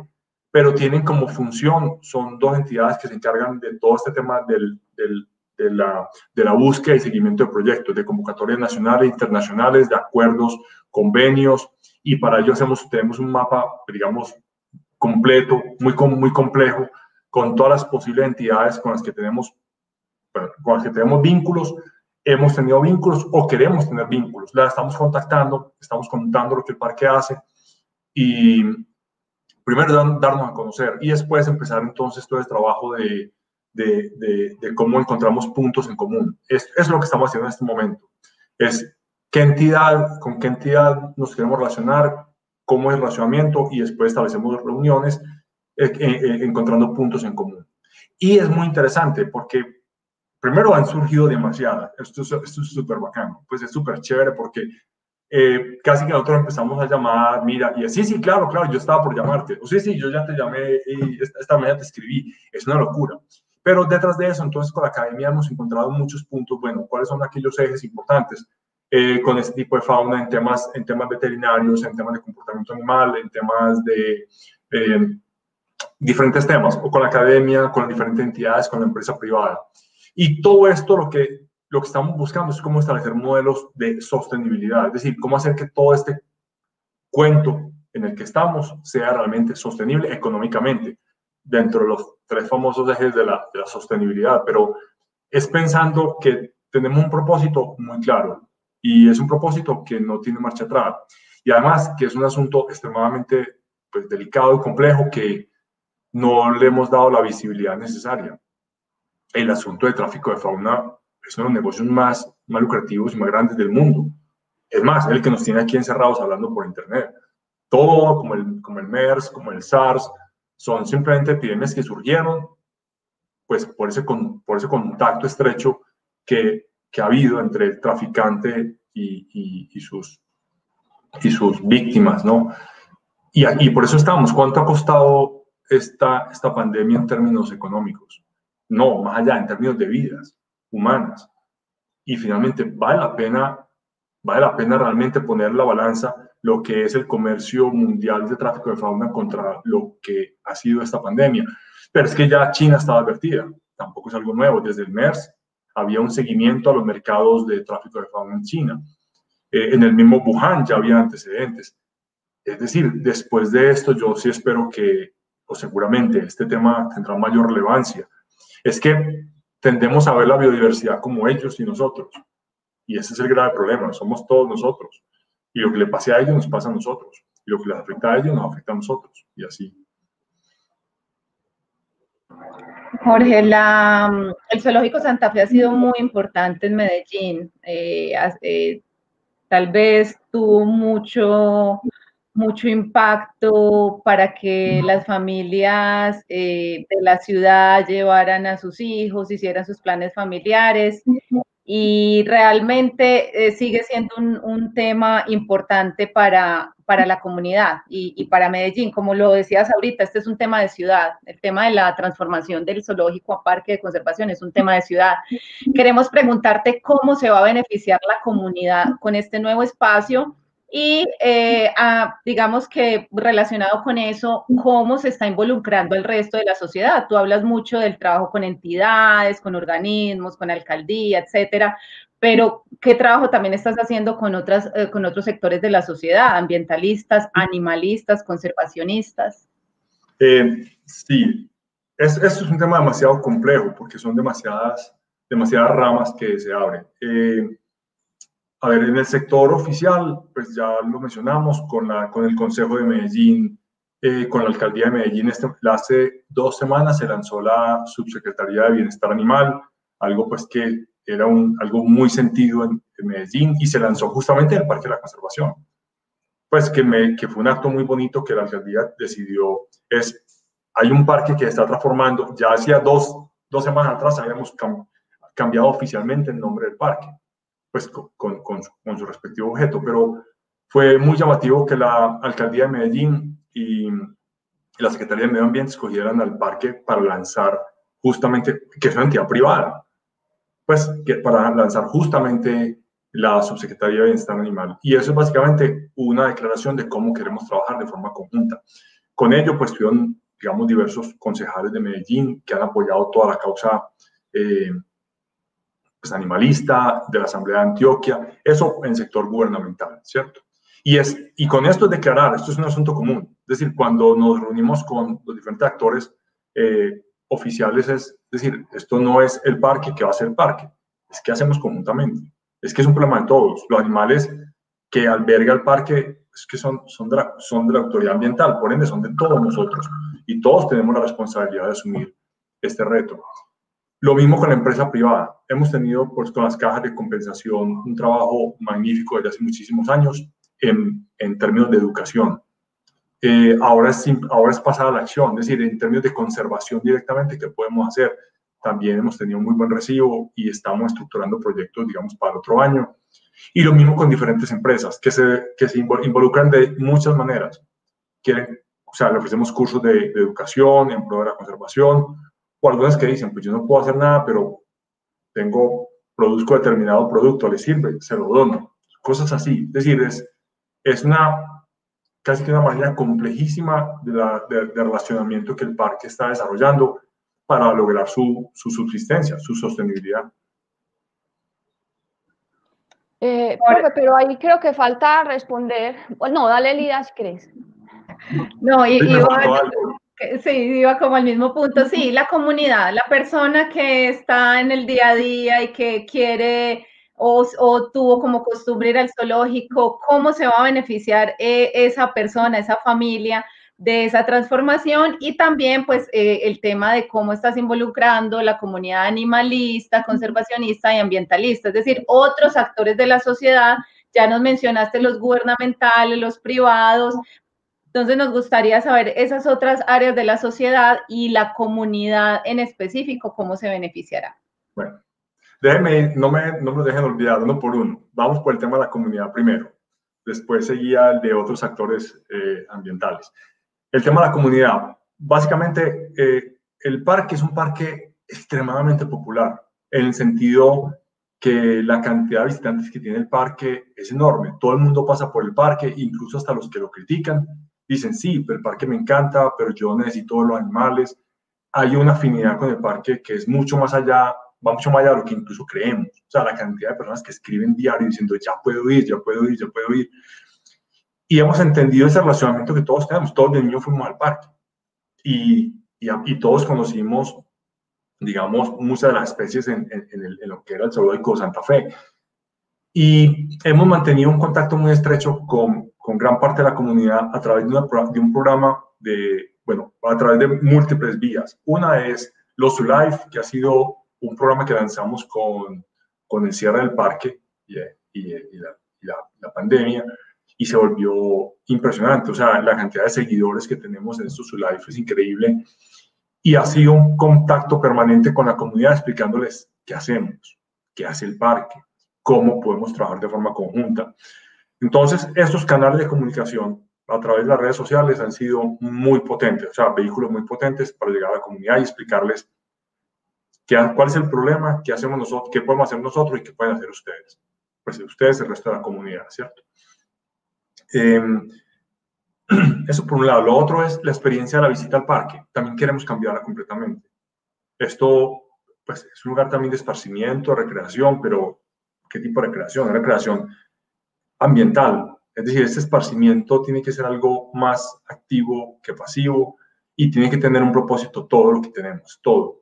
pero tienen como función, son dos entidades que se encargan de todo este tema del, del, de, la, de la búsqueda y seguimiento de proyectos, de convocatorias nacionales internacionales, de acuerdos, convenios, y para ello hacemos, tenemos un mapa, digamos, completo, muy, muy complejo, con todas las posibles entidades con las que tenemos, con las que tenemos vínculos, hemos tenido vínculos o queremos tener vínculos. La estamos contactando, estamos contando lo que el parque hace y primero darnos a conocer y después empezar entonces todo el trabajo de, de, de, cómo encontramos puntos en común. Es, es lo que estamos haciendo en este momento. Es qué entidad, con qué entidad nos queremos relacionar, cómo es el relacionamiento y después establecemos reuniones eh, eh, eh, encontrando puntos en común. Y es muy interesante porque primero han surgido demasiadas. Esto, esto es súper bacano. Pues es súper chévere porque casi que nosotros empezamos a llamar, mira, y sí, sí, claro, claro, yo estaba por llamarte. O sí, sí, yo ya te llamé y esta, esta mañana te escribí. Es una locura. Pero detrás de eso, entonces con la academia hemos encontrado muchos puntos, bueno, cuáles son aquellos ejes importantes eh, con este tipo de fauna en temas, en temas veterinarios, en temas de comportamiento animal, en temas de eh, diferentes temas, o con la academia, con diferentes entidades, con la empresa privada. Y todo esto lo que, lo que estamos buscando es cómo establecer modelos de sostenibilidad, es decir, cómo hacer que todo este cuento en el que estamos sea realmente sostenible económicamente dentro de los tres famosos ejes de la, de la sostenibilidad, pero es pensando que tenemos un propósito muy claro y es un propósito que no tiene marcha atrás. Y además que es un asunto extremadamente pues, delicado y complejo que no le hemos dado la visibilidad necesaria. El asunto de tráfico de fauna es uno de los negocios más, más lucrativos y más grandes del mundo. Es más, el que nos tiene aquí encerrados hablando por Internet. Todo, como el, como el MERS, como el SARS, son simplemente epidemias que surgieron pues por ese, por ese contacto estrecho que, que ha habido entre el traficante y, y, sus, y sus víctimas, ¿no? Y, y por eso estamos. ¿Cuánto ha costado esta, esta pandemia en términos económicos? No, más allá, en términos de vidas humanas. Y finalmente, ¿vale la pena, vale la pena realmente poner la balanza lo que es el comercio mundial de tráfico de fauna contra lo que ha sido esta pandemia. Pero es que ya China estaba advertida, tampoco es algo nuevo. Desde el MERS había un seguimiento a los mercados de tráfico de fauna en China. Eh, en el mismo Wuhan ya había antecedentes. Es decir, después de esto yo sí espero que, o seguramente este tema tendrá mayor relevancia. Es que tendemos a ver la biodiversidad como ellos y nosotros. Y ese es el grave problema, somos todos nosotros. Y lo que le pase a ellos nos pasa a nosotros. Y lo que les afecta a ellos nos afecta a nosotros. Y así. Jorge, la, el Zoológico Santa Fe ha sido muy importante en Medellín. Eh, eh, tal vez tuvo mucho, mucho impacto para que las familias eh, de la ciudad llevaran a sus hijos, hicieran sus planes familiares y realmente eh, sigue siendo un, tema importante para, para la comunidad y, para Medellín. Como lo decías ahorita, este es un tema de ciudad. El tema de la transformación del zoológico a parque de conservación es un tema de ciudad. Queremos preguntarte cómo se va a beneficiar la comunidad con este nuevo espacio y eh, digamos que relacionado con eso, cómo se está involucrando el resto de la sociedad. Tú hablas mucho del trabajo con entidades, con organismos, con alcaldía, etcétera, pero ¿qué trabajo también estás haciendo con, otras, eh, con otros sectores de la sociedad, ambientalistas, animalistas, conservacionistas? Eh, sí, es, es un tema demasiado complejo porque son demasiadas, demasiadas ramas que se abren. A ver, en el sector oficial, pues ya lo mencionamos con, la, con el Consejo de Medellín, eh, con la Alcaldía de Medellín. Este, hace dos semanas se lanzó la Subsecretaría de Bienestar Animal, algo pues que era un, algo muy sentido en, Medellín y se lanzó justamente en el Parque de la Conservación. Pues que, me, que fue un acto muy bonito que la alcaldía decidió. Es, hay un parque que está transformando, ya hacía dos, dos semanas atrás habíamos cambiado oficialmente el nombre del parque pues con, con, su, respectivo objeto, pero fue muy llamativo que la alcaldía de Medellín y la Secretaría de Medio Ambiente escogieran al parque para lanzar justamente, que es una entidad privada, pues que para lanzar justamente la Subsecretaría de Bienestar Animal. Y eso es básicamente una declaración de cómo queremos trabajar de forma conjunta. Con ello, pues tuvieron, digamos, diversos concejales de Medellín que han apoyado toda la causa eh, pues, animalista de la Asamblea de Antioquia, eso en sector gubernamental, ¿cierto? Y, es, y con esto es declarar, esto es un asunto común, es decir, cuando nos reunimos con los diferentes actores eh, oficiales, es decir, esto no es el parque que va a ser parque, es que hacemos conjuntamente, es que es un problema de todos, los animales que alberga el parque es que son, son de la autoridad ambiental, por ende son de todos nosotros. Y todos tenemos la responsabilidad de asumir este reto. Lo mismo con la empresa privada. Hemos tenido pues, con las cajas de compensación un trabajo magnífico desde hace muchísimos años en, en términos de educación. Eh, ahora, es, ahora es pasada la acción, es decir, en términos de conservación directamente, ¿qué podemos hacer? También hemos tenido muy buen recibo y estamos estructurando proyectos, digamos, para otro año. Y lo mismo con diferentes empresas que se, que se involucran de muchas maneras. Quieren, o sea, le ofrecemos cursos de, de educación en pro de la conservación, o algunas que dicen, pues yo no puedo hacer nada, pero tengo, produzco determinado producto, le sirve, se lo dono. Cosas así. Es decir, es, es una, casi que una manera complejísima de, la, de, relacionamiento que el parque está desarrollando para lograr su, su subsistencia, su sostenibilidad. Eh, pero ahí creo que falta responder. No, dale, Lida, si crees. No, y, y sí, iba como al mismo punto. Sí, la comunidad, la persona que está en el día a día y que quiere o, o tuvo como costumbre ir al zoológico, cómo se va a beneficiar eh, esa persona, esa familia de esa transformación y también pues eh, el tema de cómo estás involucrando la comunidad animalista, conservacionista y ambientalista, es decir, otros actores de la sociedad, ya nos mencionaste los gubernamentales, los privados, entonces nos gustaría saber esas otras áreas de la sociedad y la comunidad en específico, cómo se beneficiará. Bueno, déjenme, no me, no me dejen olvidar uno por uno. Vamos por el tema de la comunidad primero. Después seguía el de otros actores eh, ambientales. El tema de la comunidad. Básicamente, eh, el parque es un parque extremadamente popular, en el sentido que la cantidad de visitantes que tiene el parque es enorme. Todo el mundo pasa por el parque, incluso hasta los que lo critican. Dicen, sí, pero el parque me encanta, pero yo necesito los animales. Hay una afinidad con el parque que es mucho más allá, va mucho más allá de lo que incluso creemos. O sea, la cantidad de personas que escriben diario diciendo, ya puedo ir, ya puedo ir, ya puedo ir y hemos entendido ese relacionamiento que todos tenemos. Todos de niños fuimos al parque y, y, todos conocimos, digamos, muchas de las especies en, en, lo que era el zoológico de Santa Fe. Y hemos mantenido un contacto muy estrecho con, con gran parte de la comunidad a través de, un programa de, bueno, a través de múltiples vías. Una es Los Life, que ha sido un programa que lanzamos con, con el cierre del parque y, la, pandemia y se volvió impresionante. O sea, la cantidad de seguidores que tenemos en estos live es increíble y ha sido un contacto permanente con la comunidad explicándoles qué hacemos, qué hace el parque, cómo podemos trabajar de forma conjunta. Entonces, estos canales de comunicación a través de las redes sociales han sido muy potentes, o sea, vehículos muy potentes para llegar a la comunidad y explicarles qué, cuál es el problema, qué hacemos nosotros, qué podemos hacer nosotros y qué pueden hacer ustedes. Pues ustedes, el resto de la comunidad, ¿cierto? Em, eso por un lado. Lo otro es la experiencia de la visita al parque. También queremos cambiarla completamente. Esto pues, es un lugar también de esparcimiento, recreación, pero ¿qué tipo de recreación? Recreación ambiental. Es decir, este esparcimiento tiene que ser algo más activo que pasivo y tiene que tener un propósito todo lo que tenemos, todo.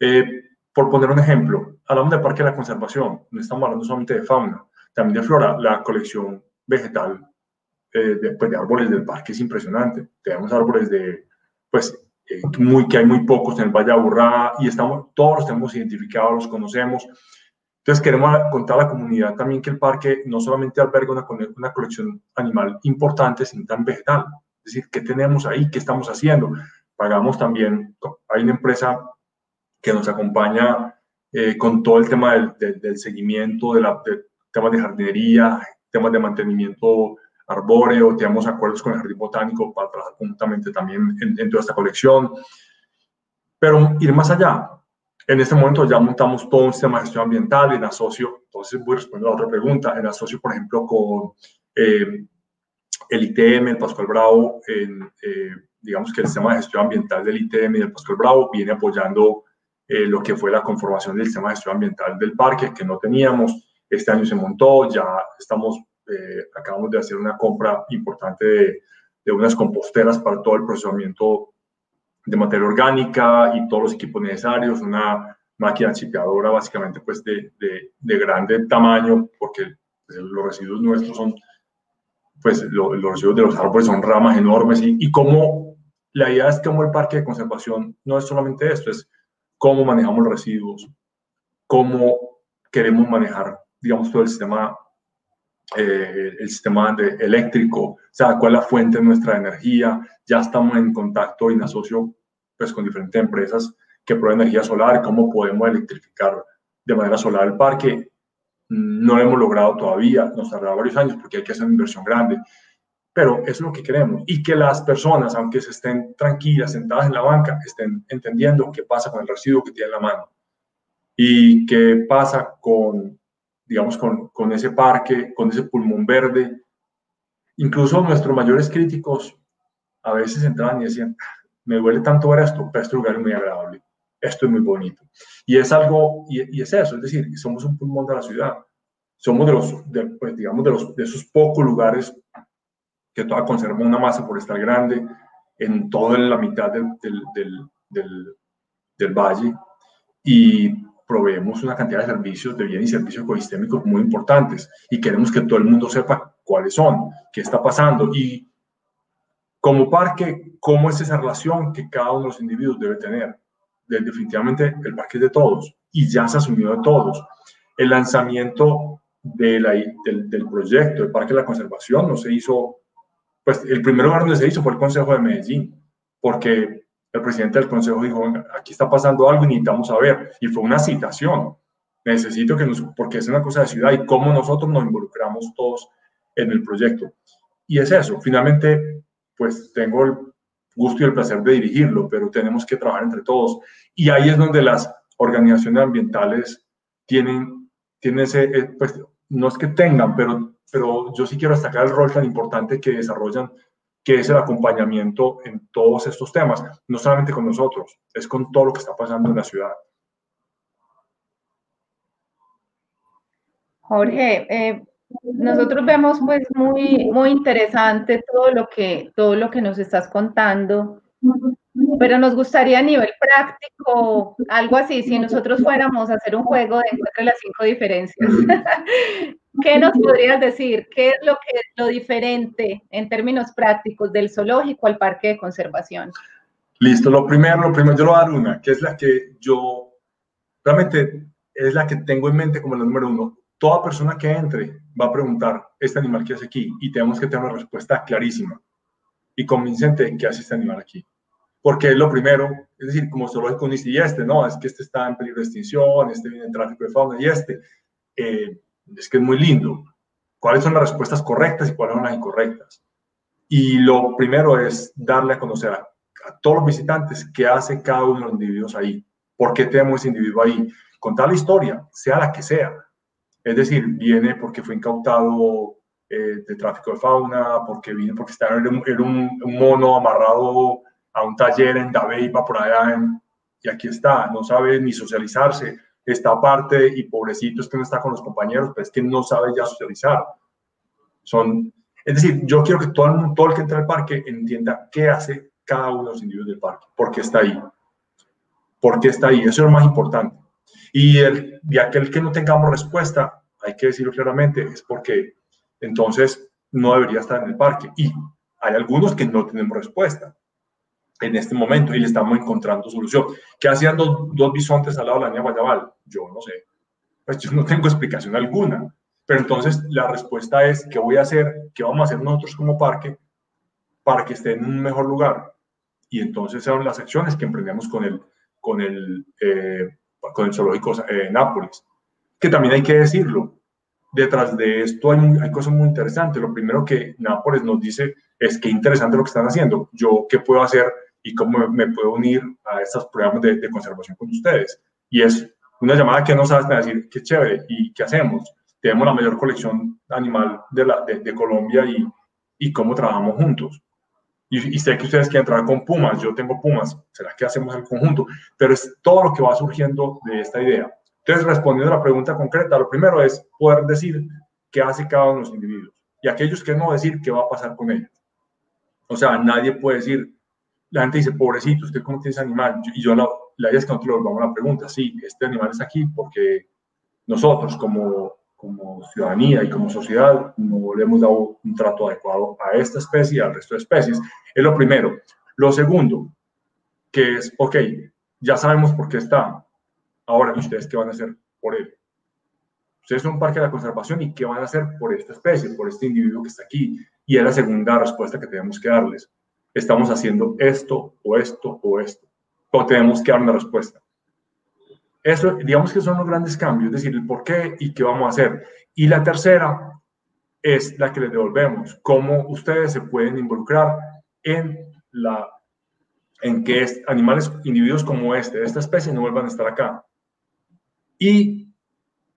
Eh, por poner un ejemplo, hablamos del Parque de la Conservación, no estamos hablando solamente de fauna, también de flora. La colección vegetal eh, de, pues, de, árboles del parque es impresionante. Tenemos árboles de, pues, eh, muy, que hay muy pocos en el Valle y estamos, todos los tenemos identificados, los conocemos. Entonces queremos contar a la comunidad también que el parque no solamente alberga una, una colección animal importante, sino también vegetal. Es decir, ¿qué tenemos ahí? ¿Qué estamos haciendo? Pagamos también, hay una empresa que nos acompaña eh, con todo el tema del, del, seguimiento, de, la, de temas de jardinería, temas de mantenimiento arbóreo, tenemos acuerdos con el Jardín Botánico para trabajar conjuntamente también en, toda esta colección. Pero ir más allá, En este momento ya montamos todo un sistema de gestión ambiental en asocio, entonces voy a responder a otra pregunta, en asocio, por ejemplo, con eh, el ITM, el Pascual Bravo, en, eh, digamos que el sistema de gestión ambiental del ITM y del Pascual Bravo viene apoyando eh, lo que fue la conformación del sistema de gestión ambiental del parque, que no teníamos. Este año se montó, ya estamos, acabamos de hacer una compra importante de, de unas composteras para todo el procesamiento de materia orgánica y todos los equipos necesarios, una máquina chipeadora básicamente pues de, de, de grande tamaño, porque pues, los residuos nuestros son, pues los residuos de los árboles son ramas enormes y, y como la idea es que como el parque de conservación no es solamente esto, es cómo manejamos los residuos, cómo queremos manejar, digamos, todo el sistema, eh, el sistema de, eléctrico, o sea, cuál es la fuente de nuestra energía, ya estamos en contacto y en asocio pues, con diferentes empresas que proveen energía solar, cómo podemos electrificar de manera solar el parque. No lo hemos logrado todavía, nos tardará varios años porque hay que hacer una inversión grande, pero es lo que queremos. Y que las personas, aunque se estén tranquilas, sentadas en la banca, estén entendiendo qué pasa con el residuo que tienen en la mano y qué pasa con, digamos, con, con ese parque, con ese pulmón verde. Incluso nuestros mayores críticos a veces entraban y decían, me duele tanto ver esto, pero este lugar es muy agradable, esto es muy bonito. Y es algo, y, es eso, es decir, somos un pulmón de la ciudad, somos de los, pues, digamos, de, los, de esos pocos lugares que todavía conservan una masa forestal grande en toda la mitad del, del, del, del, valle y proveemos una cantidad de servicios, de bienes y servicios ecosistémicos muy importantes y queremos que todo el mundo sepa cuáles son, qué está pasando y como parque, ¿cómo es esa relación que cada uno de los individuos debe tener? definitivamente el parque es de todos y ya se asumió de todos. El lanzamiento de la, del, del, proyecto del Parque de la Conservación no se hizo, pues el primer lugar donde se hizo fue el Consejo de Medellín, porque el presidente del Consejo dijo, aquí está pasando algo y necesitamos saber. Y fue una citación. Necesito que nos, porque es una cosa de ciudad y cómo nosotros nos involucramos todos en el proyecto. Y es eso, finalmente pues tengo el gusto y el placer de dirigirlo, pero tenemos que trabajar entre todos. Y ahí es donde las organizaciones ambientales tienen, tienen ese, eh, pues no es que tengan, pero, pero yo sí quiero destacar el rol tan importante que desarrollan, que es el acompañamiento en todos estos temas, no solamente con nosotros, es con todo lo que está pasando en la ciudad. Jorge, eh, nosotros vemos pues muy, muy interesante todo lo, que, todo lo que nos estás contando, pero nos gustaría a nivel práctico, algo así, si nosotros fuéramos a hacer un juego de encuentre las cinco diferencias, ¿qué nos podrías decir? ¿Qué es lo, que, lo diferente en términos prácticos del zoológico al parque de conservación? Listo, lo primero, lo primero, yo lo voy a dar una, que es la que yo realmente es la que tengo en mente como la número uno toda persona que entre va a preguntar, ¿este animal qué hace aquí? Y tenemos que tener una respuesta clarísima y convincente en qué hace este animal aquí. Porque es lo primero, es decir, como zoológico dice, y este, no, es que este está en peligro de extinción, este viene en tráfico de fauna, y este, eh, es que es muy lindo. ¿Cuáles son las respuestas correctas y cuáles son las incorrectas? Y lo primero es darle a conocer a, a todos los visitantes qué hace cada uno de los individuos ahí, por qué tenemos ese individuo ahí, contar la historia, sea la que sea, es decir, viene porque fue incautado eh, de tráfico de fauna, porque viene porque está, era, un, mono amarrado a un taller en Dabeiba por allá y aquí está, no sabe ni socializarse, está aparte y pobrecito es que no está con los compañeros, pero es que no sabe ya socializar. Son, es decir, yo quiero que todo el, todo el que entra al parque entienda qué hace cada uno de los individuos del parque, por qué está ahí, por qué está ahí, eso es lo más importante. Y, el, y aquel que no tengamos respuesta, hay que decirlo claramente, es porque entonces no debería estar en el parque. Y hay algunos que no tenemos respuesta en este momento y le estamos encontrando solución. ¿Qué hacían dos, dos bisontes al lado de la niña Guayabal? Yo no sé. Pues yo no tengo explicación alguna. Pero entonces la respuesta es, ¿qué voy a hacer? ¿Qué vamos a hacer nosotros como parque para que esté en un mejor lugar? Y entonces son las acciones que emprendemos con el, con el eh, con el zoológico eh, Nápoles. Que también hay que decirlo, detrás de esto hay, cosas muy interesantes. Lo primero que Nápoles nos dice es que interesante lo que están haciendo. Yo, ¿qué puedo hacer y cómo me puedo unir a estos programas de, conservación con ustedes? Y es una llamada que no sabes para decir, qué chévere, ¿y qué hacemos? Tenemos la mayor colección animal de, la, de, Colombia y, y, cómo trabajamos juntos. Y, y, sé que ustedes quieren trabajar con Pumas, yo tengo Pumas, ¿será que hacemos el conjunto? Pero es todo lo que va surgiendo de esta idea. Entonces, respondiendo a la pregunta concreta, lo primero es poder decir qué hace cada uno de los individuos y aquellos que no decir qué va a pasar con ellos. O sea, nadie puede decir, la gente dice, pobrecito, ¿usted cómo tiene ese animal? Y yo la, la idea es que nosotros le a la pregunta, sí, este animal está aquí porque nosotros como, como ciudadanía y como sociedad no le hemos dado un trato adecuado a esta especie y al resto de especies. Es lo primero. Lo segundo, que es, ok, ya sabemos por qué está, Ahora, ¿ustedes qué van a hacer por él? Ustedes son un parque de la conservación y qué van a hacer por esta especie, por este individuo que está aquí. Y es la segunda respuesta que tenemos que darles. Estamos haciendo esto o esto o esto. O tenemos que dar una respuesta. Eso, digamos que son los grandes cambios, es decir, el por qué y qué vamos a hacer. Y la tercera es la que les devolvemos, cómo ustedes se pueden involucrar en la en que animales, individuos como este, de esta especie, no vuelvan a estar acá y,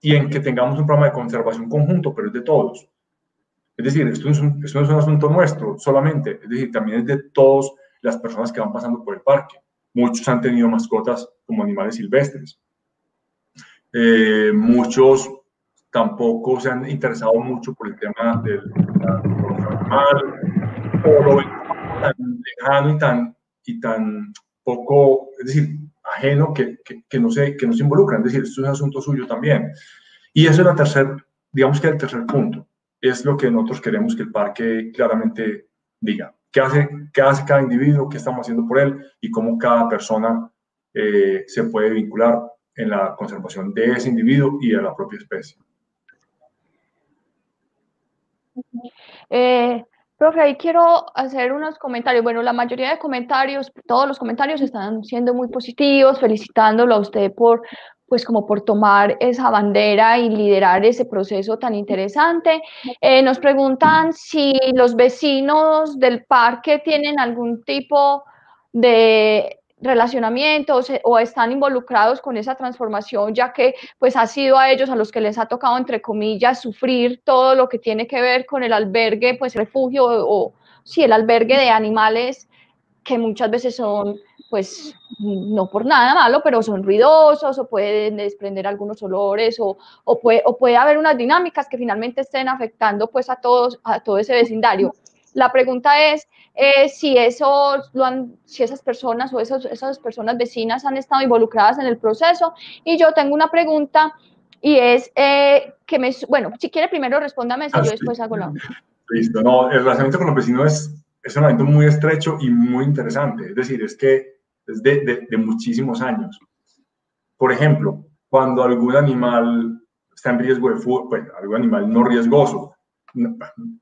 y en que tengamos un programa de conservación conjunto, pero es de todos. Es decir, esto, es un, esto no es un asunto nuestro solamente, es decir, también es de todas las personas que van pasando por el parque. Muchos han tenido mascotas como animales silvestres. Eh, muchos tampoco se han interesado mucho por el tema del, animal o lo ven tan lejano y tan, y tan poco, es decir, ajeno que, que, no se, que no se involucran. Es decir, esto es un asunto suyo también. Y eso es la tercer, digamos que el tercer punto. Es lo que nosotros queremos que el parque claramente diga. ¿Qué hace, qué hace cada individuo? ¿Qué estamos haciendo por él? Y cómo cada persona eh, se puede vincular en la conservación de ese individuo y de la propia especie. Eh, Profe, ahí quiero hacer unos comentarios. Bueno, la mayoría de comentarios, todos los comentarios están siendo muy positivos, felicitándolo a usted por, pues como por tomar esa bandera y liderar ese proceso tan interesante. Eh, nos preguntan si los vecinos del parque tienen algún tipo de relacionamientos o están involucrados con esa transformación, ya que pues ha sido a ellos a los que les ha tocado, entre comillas, sufrir todo lo que tiene que ver con el albergue, pues refugio o, sí, el albergue de animales que muchas veces son pues no por nada malo, pero son ruidosos o pueden desprender algunos olores o, o, puede, o puede haber unas dinámicas que finalmente estén afectando pues a todos, a todo ese vecindario. La pregunta es eh, si, eso lo han, si esas personas o esos, esas personas vecinas han estado involucradas en el proceso. Y yo tengo una pregunta y es eh, que me, bueno, si quiere primero respóndame si yo después hago la Listo, no, el relacionamiento con los vecinos es, es un evento muy estrecho y muy interesante. Es decir, es que es de, de, de muchísimos años. Por ejemplo, cuando algún animal está en riesgo de fuga, pues, algún animal no riesgoso,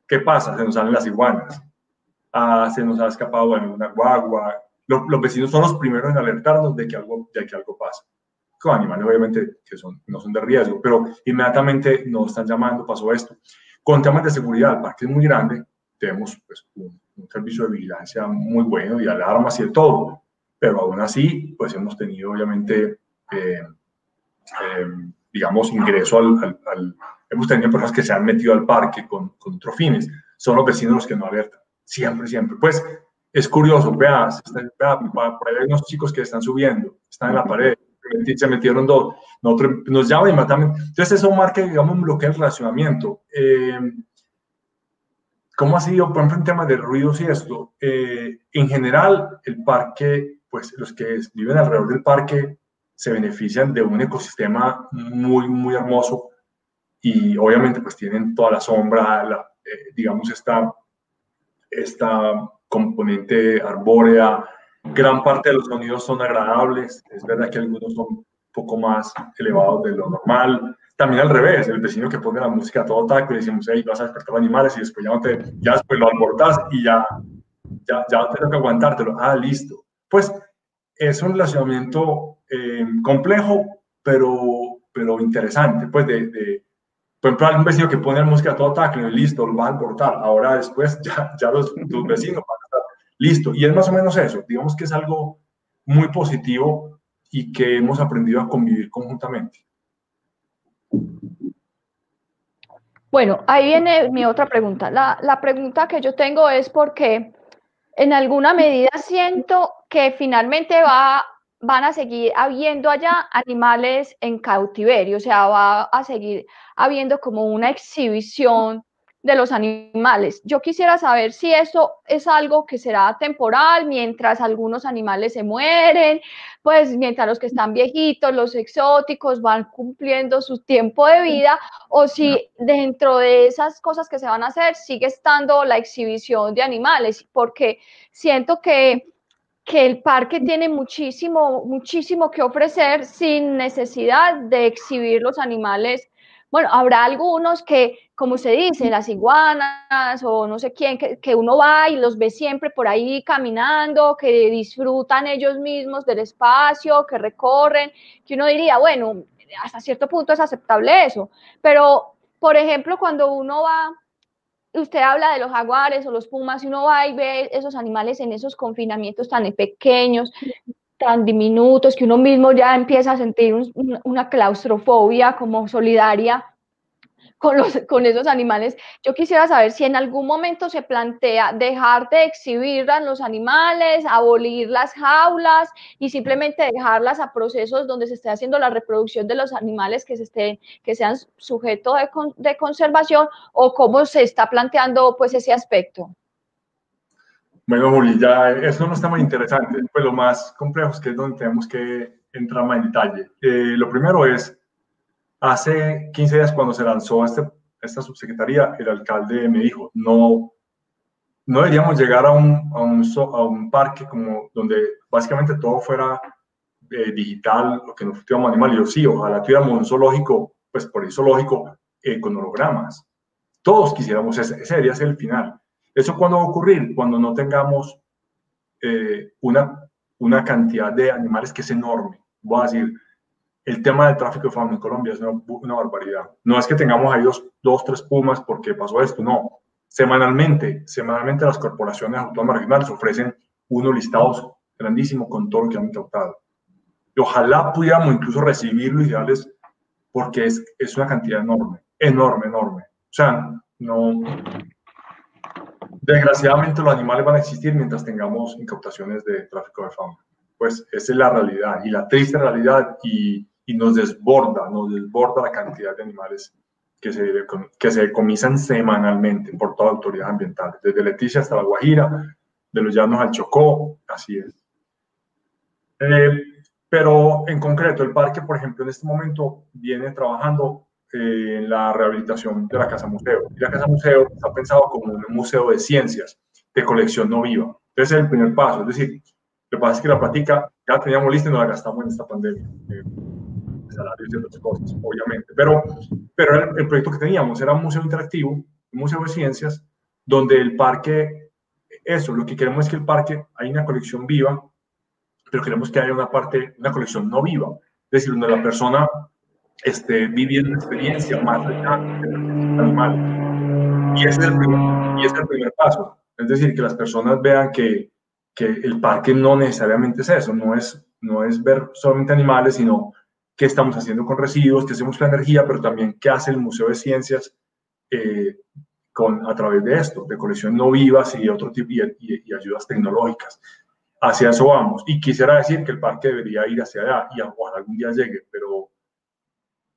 ¿Qué pasa? Se nos salen las iguanas, ah, se nos ha escapado una guagua. Los, los, vecinos son los primeros en alertarnos de que algo, de que algo pasa. Con animales, obviamente, que son, no son de riesgo, pero inmediatamente nos están llamando, pasó esto. Con temas de seguridad, el parque es muy grande, tenemos pues, un, servicio de vigilancia muy bueno y alarmas y de todo, pero aún así, pues hemos tenido, obviamente, eh, eh, digamos, ingreso al, al hemos tenido personas que se han metido al parque con, con otros fines. Son los vecinos los que no alertan. Siempre, siempre. Pues es curioso, vea, vea por ahí hay unos chicos que están subiendo, están en la pared, se metieron dos, nosotros, nos llaman y matan. Entonces eso marca, digamos, que es el relacionamiento. Eh, ¿Cómo ha sido, por ejemplo, en tema de ruidos y esto? Eh, en general, el parque, pues los que viven alrededor del parque se benefician de un ecosistema muy, muy hermoso y obviamente pues tienen toda la sombra, la, eh, digamos, esta, esta componente arbórea. Gran parte de los sonidos son agradables, es verdad que algunos son un poco más elevados de lo normal. También al revés, el vecino que pone la música a todo taco y decimos, hey, vas a despertar animales y después ya, no te, ya después lo alborotás y ya, ya, ya te que aguantártelo. Ah, listo. Pues es un relacionamiento eh, complejo, pero, pero interesante, pues de, de por ejemplo, un vecino que pone música a todo tackle y listo, lo va a abortar. Ahora después ya, ya los, vecinos van a estar listo. Y es más o menos eso. Digamos que es algo muy positivo y que hemos aprendido a convivir conjuntamente. Bueno, ahí viene mi otra pregunta. La, la pregunta que yo tengo es porque en alguna medida siento que finalmente va, van a seguir habiendo allá animales en cautiverio, o sea, va a seguir habiendo como una exhibición de los animales. Yo quisiera saber si eso es algo que será temporal mientras algunos animales se mueren, pues mientras los que están viejitos, los exóticos van cumpliendo su tiempo de vida, o si dentro de esas cosas que se van a hacer sigue estando la exhibición de animales, porque siento que que el parque tiene muchísimo, muchísimo que ofrecer sin necesidad de exhibir los animales. Bueno, habrá algunos que, como se dice, las iguanas o no sé quién, que, uno va y los ve siempre por ahí caminando, que disfrutan ellos mismos del espacio, que recorren, que uno diría, bueno, hasta cierto punto es aceptable eso, pero, por ejemplo, cuando uno va, usted habla de los jaguares o los pumas, y uno va y ve esos animales en esos confinamientos tan pequeños, tan diminutos que uno mismo ya empieza a sentir una claustrofobia como solidaria con, los, esos animales. Yo quisiera saber si en algún momento se plantea dejar de exhibir a los animales, abolir las jaulas y simplemente dejarlas a procesos donde se esté haciendo la reproducción de los animales que, se estén, que sean sujetos de, conservación o cómo se está planteando pues ese aspecto. Bueno, Juli, ya eso no está muy interesante. Pues lo más complejo es donde tenemos que entrar más en detalle. Eh, lo primero es, hace 15 días cuando se lanzó este, esta subsecretaría, el alcalde me dijo, no, no deberíamos llegar a un, a un, a un parque como donde básicamente todo fuera eh, digital, lo que nos fuéramos animal. Y yo sí, ojalá tuviéramos un zoológico, pues por el zoológico, eh, con hologramas. Todos quisiéramos ese, ese debería ser el final ¿Eso cuándo va a ocurrir? Cuando no tengamos eh, una, una cantidad de animales que es enorme. Voy a decir, el tema del tráfico de fauna en Colombia es una, barbaridad. No es que tengamos ahí dos, dos, tres pumas porque pasó esto, no. Semanalmente, semanalmente las corporaciones autónomas regionales ofrecen unos listados grandísimos con todo lo que han incautado. Y ojalá pudiéramos incluso recibirlo y darles, porque es, es una cantidad enorme, enorme, enorme. O sea, no, Desgraciadamente los animales van a existir mientras tengamos incautaciones de tráfico de fauna. Pues esa es la realidad y la triste realidad y, y nos desborda, nos desborda la cantidad de animales que se, que se decomisan semanalmente por toda autoridad ambiental, desde Leticia hasta La Guajira, de los llanos al Chocó, así es. Eh, pero en concreto, el parque, por ejemplo, en este momento viene trabajando en la rehabilitación de la Casa Museo. Y la Casa Museo está pensado como un museo de ciencias, de colección no viva. Ese es el primer paso. Es decir, lo que pasa es que la plática ya teníamos lista y no la gastamos en esta pandemia. Eh, salarios y otras cosas, obviamente. Pero, pero el, proyecto que teníamos era un museo interactivo, un museo de ciencias, donde el parque, eso, lo que queremos es que el parque hay una colección viva, pero queremos que haya una parte, una colección no viva. Es decir, donde la persona este, viviendo una experiencia más allá animal. Y ese, es y ese es el primer paso. Es decir, que las personas vean que, que el parque no necesariamente es eso, no es, no es ver solamente animales, sino qué estamos haciendo con residuos, qué hacemos con la energía, pero también qué hace el Museo de Ciencias eh, con, a través de esto, de colección no vivas y otro tipo y, y, ayudas tecnológicas. Hacia eso vamos. Y quisiera decir que el parque debería ir hacia allá y ojalá algún día llegue, pero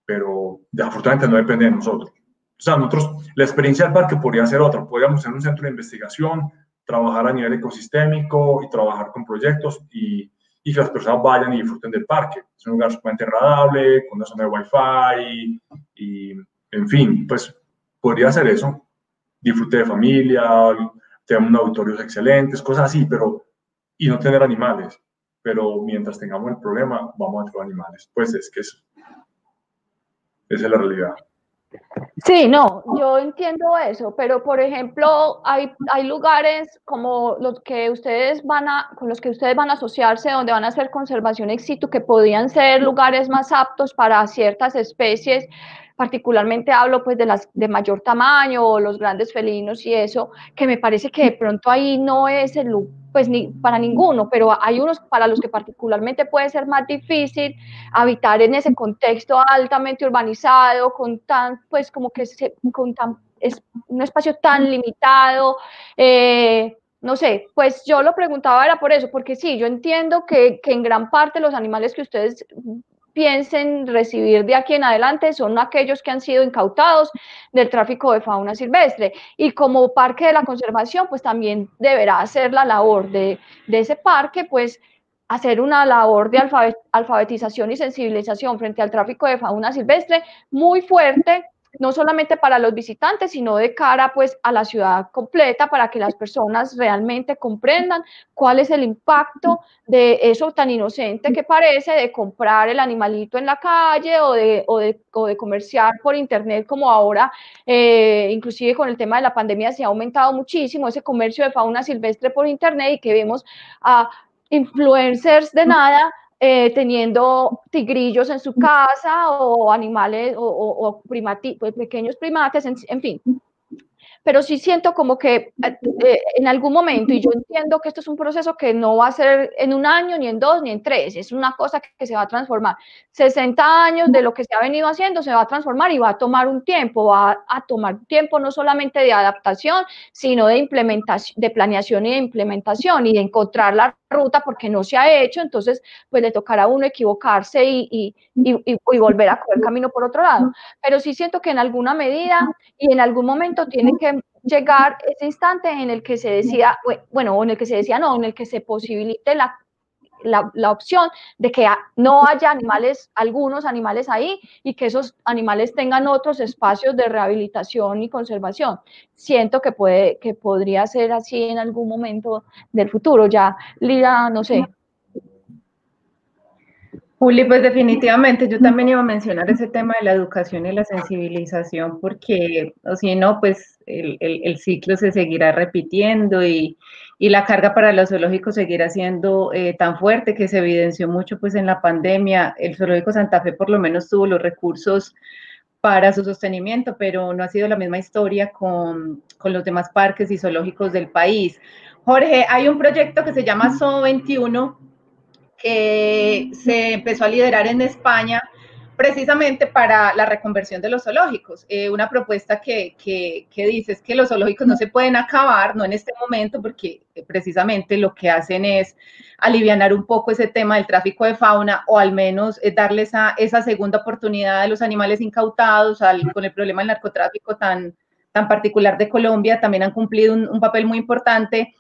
pero desafortunadamente no depende de nosotros. O sea, nosotros, la experiencia del parque podría ser otra. Podríamos ser un centro de investigación, trabajar a nivel ecosistémico y trabajar con proyectos y, y que las personas vayan y disfruten del parque. Es un lugar sumamente agradable, con una zona de wifi y, en fin, pues podría ser eso. Disfrute de familia, unos auditorios excelentes, cosas así, pero y no tener animales. Pero mientras tengamos el problema, vamos a tener animales. Pues es que es esa es la realidad. Sí, no, yo entiendo eso, pero por ejemplo, hay, hay lugares como los que ustedes van a, con los que ustedes van a asociarse, donde van a hacer conservación ex situ, que podrían ser lugares más aptos para ciertas especies, particularmente hablo pues de las de mayor tamaño o los grandes felinos y eso, que me parece que de pronto ahí no es el pues ni para ninguno, pero hay unos para los que particularmente puede ser más difícil habitar en ese contexto altamente urbanizado, con tan, pues como que se, con tan, es un espacio tan limitado, eh, no sé, pues yo lo preguntaba era por eso, porque sí, yo entiendo que, que en gran parte los animales que ustedes piensen recibir de aquí en adelante son aquellos que han sido incautados del tráfico de fauna silvestre. Y como parque de la conservación, pues también deberá hacer la labor de, de ese parque, pues hacer una labor de alfabetización y sensibilización frente al tráfico de fauna silvestre muy fuerte no solamente para los visitantes, sino de cara pues a la ciudad completa para que las personas realmente comprendan cuál es el impacto de eso tan inocente que parece de comprar el animalito en la calle o de, o de, o de comerciar por internet como ahora, eh, inclusive con el tema de la pandemia se ha aumentado muchísimo ese comercio de fauna silvestre por internet y que vemos a influencers de nada eh, teniendo tigrillos en su casa o animales o, o, pues, pequeños primates, en, fin pero sí siento como que eh, eh, en algún momento, y yo entiendo que esto es un proceso que no va a ser en un año, ni en dos, ni en tres, es una cosa que, se va a transformar. 60 años de lo que se ha venido haciendo se va a transformar y va a tomar un tiempo, va a tomar tiempo no solamente de adaptación, sino de implementación, de planeación y de implementación y de encontrar la ruta porque no se ha hecho, entonces pues le tocará a uno equivocarse y, y, y, y volver a coger camino por otro lado. Pero sí siento que en alguna medida y en algún momento tiene que llegar ese instante en el que se decía, bueno, en el que se decía no, en el que se posibilite la, la, la, opción de que no haya animales, algunos animales ahí, y que esos animales tengan otros espacios de rehabilitación y conservación. Siento que, puede, que podría ser así en algún momento del futuro. Ya, Lida, no sé, Juli, pues definitivamente yo también iba a mencionar ese tema de la educación y la sensibilización, porque o si no, pues el, el, ciclo se seguirá repitiendo y, y, la carga para los zoológicos seguirá siendo eh, tan fuerte que se evidenció mucho pues en la pandemia. El zoológico Santa Fe por lo menos tuvo los recursos para su sostenimiento, pero no ha sido la misma historia con, con los demás parques y zoológicos del país. Jorge, hay un proyecto que se llama SO 21 que se empezó a liderar en España precisamente para la reconversión de los zoológicos. Eh, una propuesta que, que, que, dice es que los zoológicos no se pueden acabar, no en este momento, porque precisamente lo que hacen es aliviar un poco ese tema del tráfico de fauna o al menos darles esa, esa segunda oportunidad a los animales incautados con el problema del narcotráfico tan, tan particular de Colombia. También han cumplido un, un papel muy importante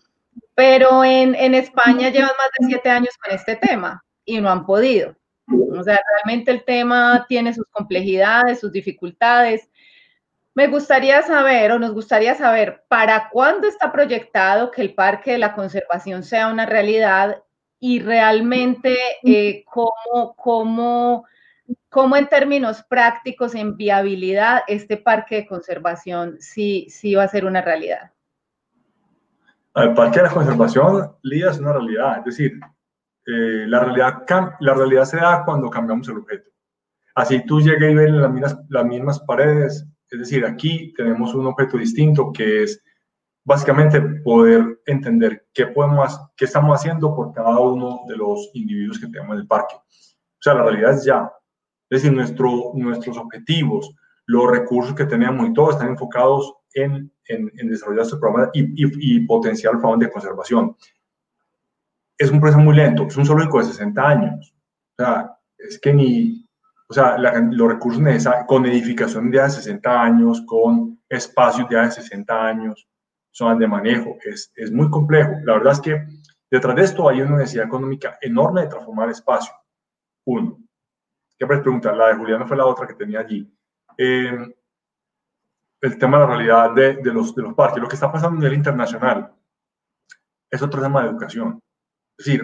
pero en, en España llevan más de siete años con este tema y no han podido. O sea, realmente el tema tiene sus complejidades, sus dificultades. Me gustaría saber, o nos gustaría saber, ¿para cuándo está proyectado que el Parque de la Conservación sea una realidad y realmente eh, cómo, cómo, cómo, en términos prácticos, en viabilidad, este Parque de Conservación sí, sí va a ser una realidad? El parque de la conservación, Lía, es una realidad. Es decir, eh, la, realidad la realidad se da cuando cambiamos el objeto. Así tú llegas y ves las mismas, las mismas paredes. Es decir, aquí tenemos un objeto distinto que es básicamente poder entender qué, podemos, qué estamos haciendo por cada uno de los individuos que tenemos en el parque. O sea, la realidad es ya. Es decir, nuestro, nuestros objetivos, los recursos que tenemos y todo están enfocados en, en, desarrollar este programa y, y, y potenciar el programa de conservación. Es un proceso muy lento, es un zoológico de 60 años. O sea, es que ni, o sea, los recursos necesarios, con edificación de hace 60 años, con espacios de hace 60 años, son de manejo, es, es muy complejo. La verdad es que detrás de esto hay una necesidad económica enorme de transformar el espacio. Uno. ¿Qué pregunta? La de Juliana fue la otra que tenía allí. Eh, el tema de la realidad de, los, parques. Lo que está pasando a nivel internacional es otro tema de educación. Es decir,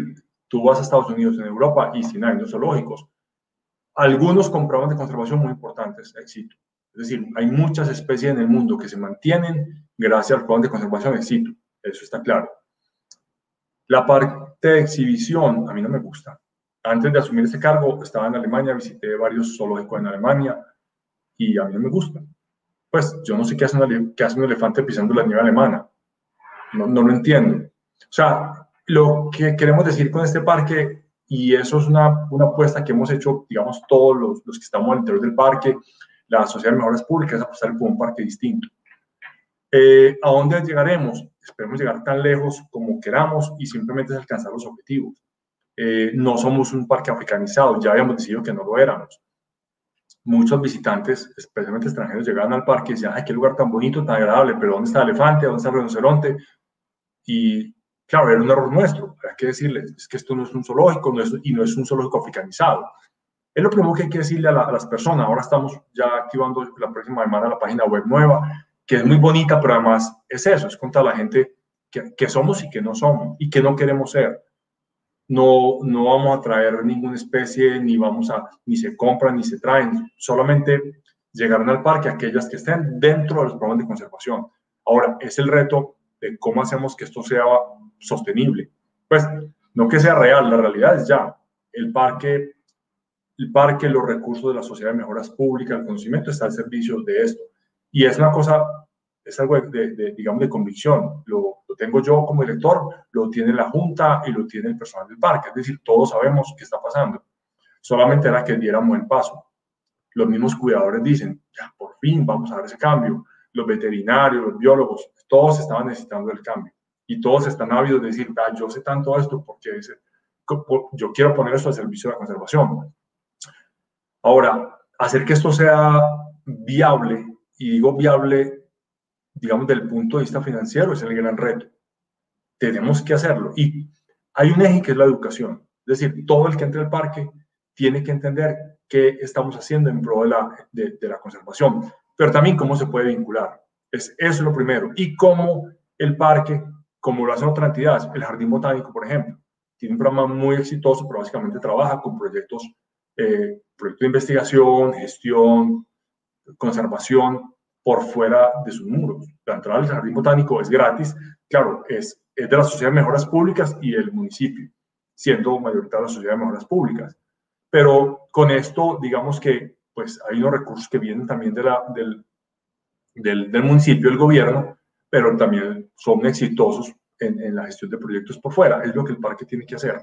tú vas a Estados Unidos, en Europa, y sin años zoológicos. Algunos con programas de conservación muy importantes, éxito. Es decir, hay muchas especies en el mundo que se mantienen gracias al programa de conservación éxito. Eso está claro. La parte de exhibición a mí no me gusta. Antes de asumir este cargo estaba en Alemania, visité varios zoológicos en Alemania y a mí no me gusta. Pues yo no sé qué hace un, qué hace un elefante pisando la nieve alemana. No, no lo entiendo. O sea, lo que queremos decir con este parque, y eso es una, una apuesta que hemos hecho, digamos, todos los, los que estamos al interior del parque, la Sociedad de Mejoras Públicas, es apostar por un parque distinto. Eh, ¿A dónde llegaremos? Esperemos llegar tan lejos como queramos y simplemente alcanzar los objetivos. Eh, no somos un parque africanizado, ya habíamos decidido que no lo éramos. Muchos visitantes, especialmente extranjeros, llegaban al parque y decían, ay, qué lugar tan bonito, tan agradable, pero ¿dónde está el elefante? ¿Dónde está el rinoceronte? Y claro, era un error nuestro. Hay que decirles, es que esto no es un zoológico y no es un zoológico africanizado. Es lo primero que hay que decirle a, a, las personas. Ahora estamos ya activando la próxima semana la página web nueva, que es muy bonita, pero además es eso, es contar a la gente que, que somos y que no somos y que no queremos ser. No, no vamos a traer ninguna especie, ni vamos a, ni se compran, ni se traen. Solamente llegaron al parque aquellas que estén dentro de los programas de conservación. Ahora, es el reto de cómo hacemos que esto sea sostenible. Pues no que sea real, la realidad es ya. El parque, el parque, los recursos de la sociedad de mejoras públicas, el conocimiento está al servicio de esto. Y es una cosa, es algo de, digamos, de convicción. Lo, lo, tengo yo como director, lo tiene la Junta y lo tiene el personal del parque. Es decir, todos sabemos qué está pasando. Solamente era que diéramos el paso. Los mismos cuidadores dicen, ya, por fin vamos a dar ese cambio. Los veterinarios, los biólogos, todos estaban necesitando el cambio y todos están ávidos de decir, ah, yo sé tanto esto porque yo quiero poner esto al servicio de la conservación. Ahora, hacer que esto sea viable, y digo viable, digamos, del punto de vista financiero, es el gran reto. Tenemos que hacerlo. Y hay un eje que es la educación. Es decir, todo el que entre al parque tiene que entender qué estamos haciendo en pro de la, de, de la conservación, pero también cómo se puede vincular. Es, eso es lo primero. Y cómo el parque, como lo hacen otras entidades, el Jardín Botánico, por ejemplo, tiene un programa muy exitoso, pero básicamente trabaja con proyectos, eh, proyectos de investigación, gestión, conservación por fuera de sus muros. La entrada al Jardín Botánico es gratis, claro, es, es de la Sociedad de Mejoras Públicas y el municipio, siendo mayoritaria la Sociedad de Mejoras Públicas. Pero con esto, digamos que pues hay unos recursos que vienen también de la, del, del, del municipio, del gobierno, pero también son exitosos en, en, la gestión de proyectos por fuera. Es lo que el parque tiene que hacer.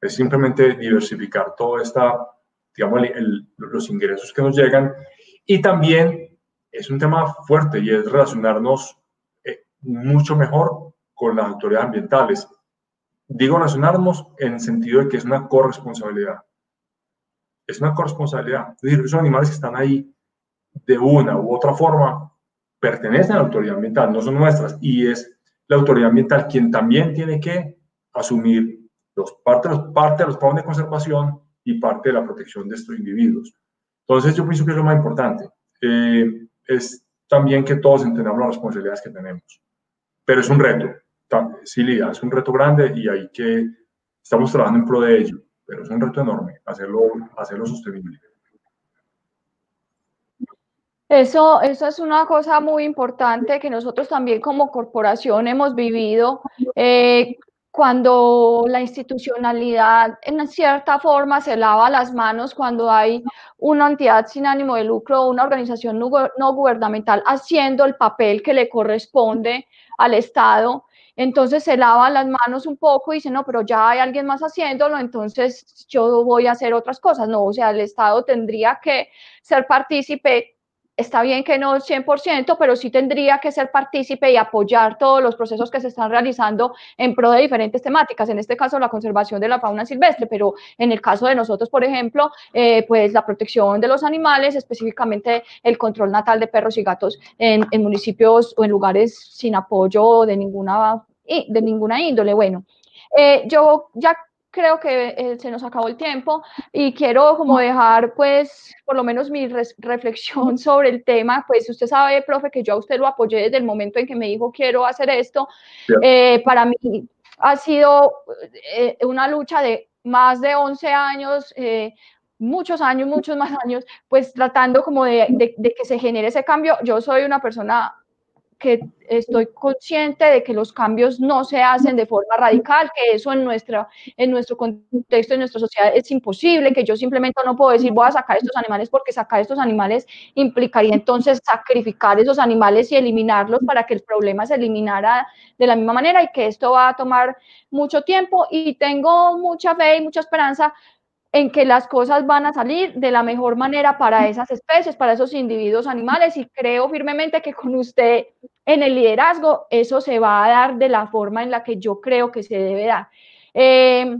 Es simplemente diversificar toda esta, digamos, el, los ingresos que nos llegan. Y también es un tema fuerte y es relacionarnos eh, mucho mejor con las autoridades ambientales. Digo relacionarnos en el sentido de que es una corresponsabilidad. Es una corresponsabilidad. Es decir, esos animales que están ahí de una u otra forma pertenecen a la autoridad ambiental, no son nuestras, y es la autoridad ambiental quien también tiene que asumir los, parte, parte de los planes de conservación y parte de la protección de estos individuos. Entonces, yo pienso que es lo más importante. Eh, es también que todos entendamos las responsabilidades que tenemos. Pero es un reto, sí, Lidia, es un reto grande y hay que, estamos trabajando en pro de ello, pero es un reto enorme hacerlo, hacerlo sostenible. Eso, eso es una cosa muy importante que nosotros también como corporación hemos vivido. Eh, cuando la institucionalidad en cierta forma se lava las manos, cuando hay una entidad sin ánimo de lucro, una organización no gubernamental haciendo el papel que le corresponde al Estado, entonces se lava las manos un poco y dice, no, pero ya hay alguien más haciéndolo, entonces yo voy a hacer otras cosas. No, o sea, el Estado tendría que ser partícipe está bien que no 100%, pero sí tendría que ser partícipe y apoyar todos los procesos que se están realizando en pro de diferentes temáticas, en este caso la conservación de la fauna silvestre, pero en el caso de nosotros, por ejemplo, eh, pues la protección de los animales, específicamente el control natal de perros y gatos en, municipios o en lugares sin apoyo de ninguna, de ninguna índole. Bueno, eh, yo ya creo que eh, se nos acabó el tiempo y quiero como dejar pues por lo menos mi reflexión sobre el tema, pues usted sabe, profe, que yo a usted lo apoyé desde el momento en que me dijo quiero hacer esto. Eh, para mí ha sido eh, una lucha de más de 11 años, muchos años, muchos más años, pues tratando como de, de, de que se genere ese cambio. Yo soy una persona que estoy consciente de que los cambios no se hacen de forma radical, que eso en, nuestra, en nuestro contexto, en nuestra sociedad es imposible, que yo simplemente no puedo decir voy a sacar estos animales porque sacar estos animales implicaría entonces sacrificar esos animales y eliminarlos para que el problema se eliminara de la misma manera y que esto va a tomar mucho tiempo. Y tengo mucha fe y mucha esperanza en que las cosas van a salir de la mejor manera para esas especies, para esos individuos animales y creo firmemente que con usted en el liderazgo eso se va a dar de la forma en la que yo creo que se debe dar. Eh,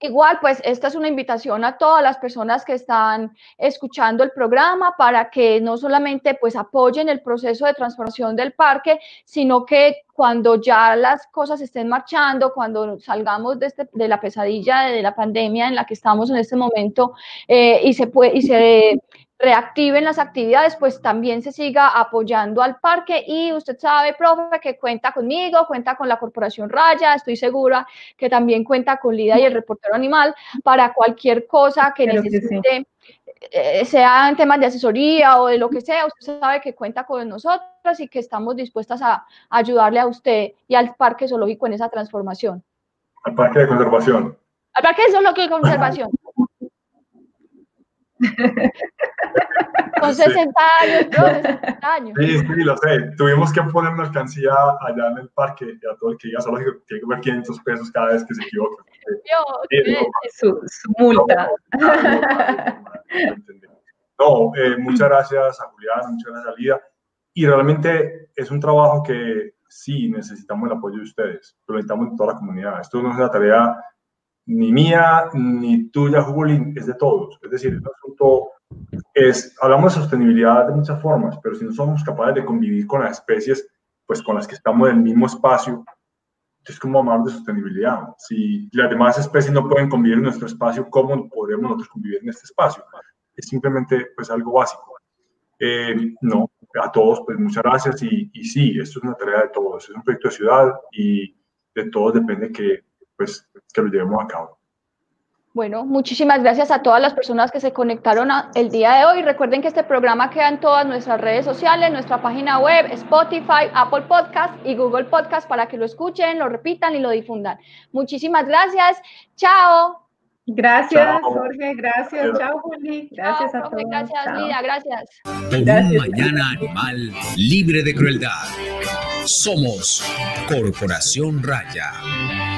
Igual, pues esta es una invitación a todas las personas que están escuchando el programa para que no solamente pues apoyen el proceso de transformación del parque, sino que cuando ya las cosas estén marchando, cuando salgamos de, este, de la pesadilla de, la pandemia en la que estamos en este momento eh, y se puede y se reactiven las actividades, pues también se siga apoyando al parque y usted sabe, profe, que cuenta conmigo, cuenta con la Corporación Raya, estoy segura que también cuenta con Lida y el reportero animal para cualquier cosa que necesite. Eh, sea en temas de asesoría o de lo que sea, usted sabe que cuenta con nosotros y que estamos dispuestas a ayudarle a usted y al Parque Zoológico en esa transformación. Al Parque de Conservación. Al Parque Zoológico de Conservación. Con 60 años, años. Sí, sí, lo sé. Tuvimos que poner mercancía allá en el parque y a todo el que diga solo tiene que ver 500 pesos cada vez que se equivoca. su, multa. No, eh, muchas gracias a Julián, muchas gracias a Lida. Y realmente es un trabajo que sí necesitamos el apoyo de ustedes, lo necesitamos de toda la comunidad. Esto no es una tarea ni mía ni tuya, Juli, es de todos. Es decir, es un asunto, es, hablamos de sostenibilidad de muchas formas, pero si no somos capaces de convivir con las especies, pues con las que estamos en el mismo espacio, entonces, ¿cómo hablar de sostenibilidad? Si las demás especies no pueden convivir en nuestro espacio, ¿cómo podremos nosotros convivir en este espacio? Es simplemente pues algo básico. Eh, no, a todos, pues muchas gracias y, y sí, esto es una tarea de todos, es un proyecto de ciudad y de todos depende que pues que lo llevemos a cabo. Bueno, muchísimas gracias a todas las personas que se conectaron el día de hoy. Recuerden que este programa queda en todas nuestras redes sociales, nuestra página web, Spotify, Apple Podcast y Google Podcast para que lo escuchen, lo repitan y lo difundan. Muchísimas gracias. Chao. Gracias, Jorge. Gracias. Chao, Juli. Gracias a todos. Gracias, Lida. Gracias. un mañana animal libre de crueldad. Somos Corporación Raya.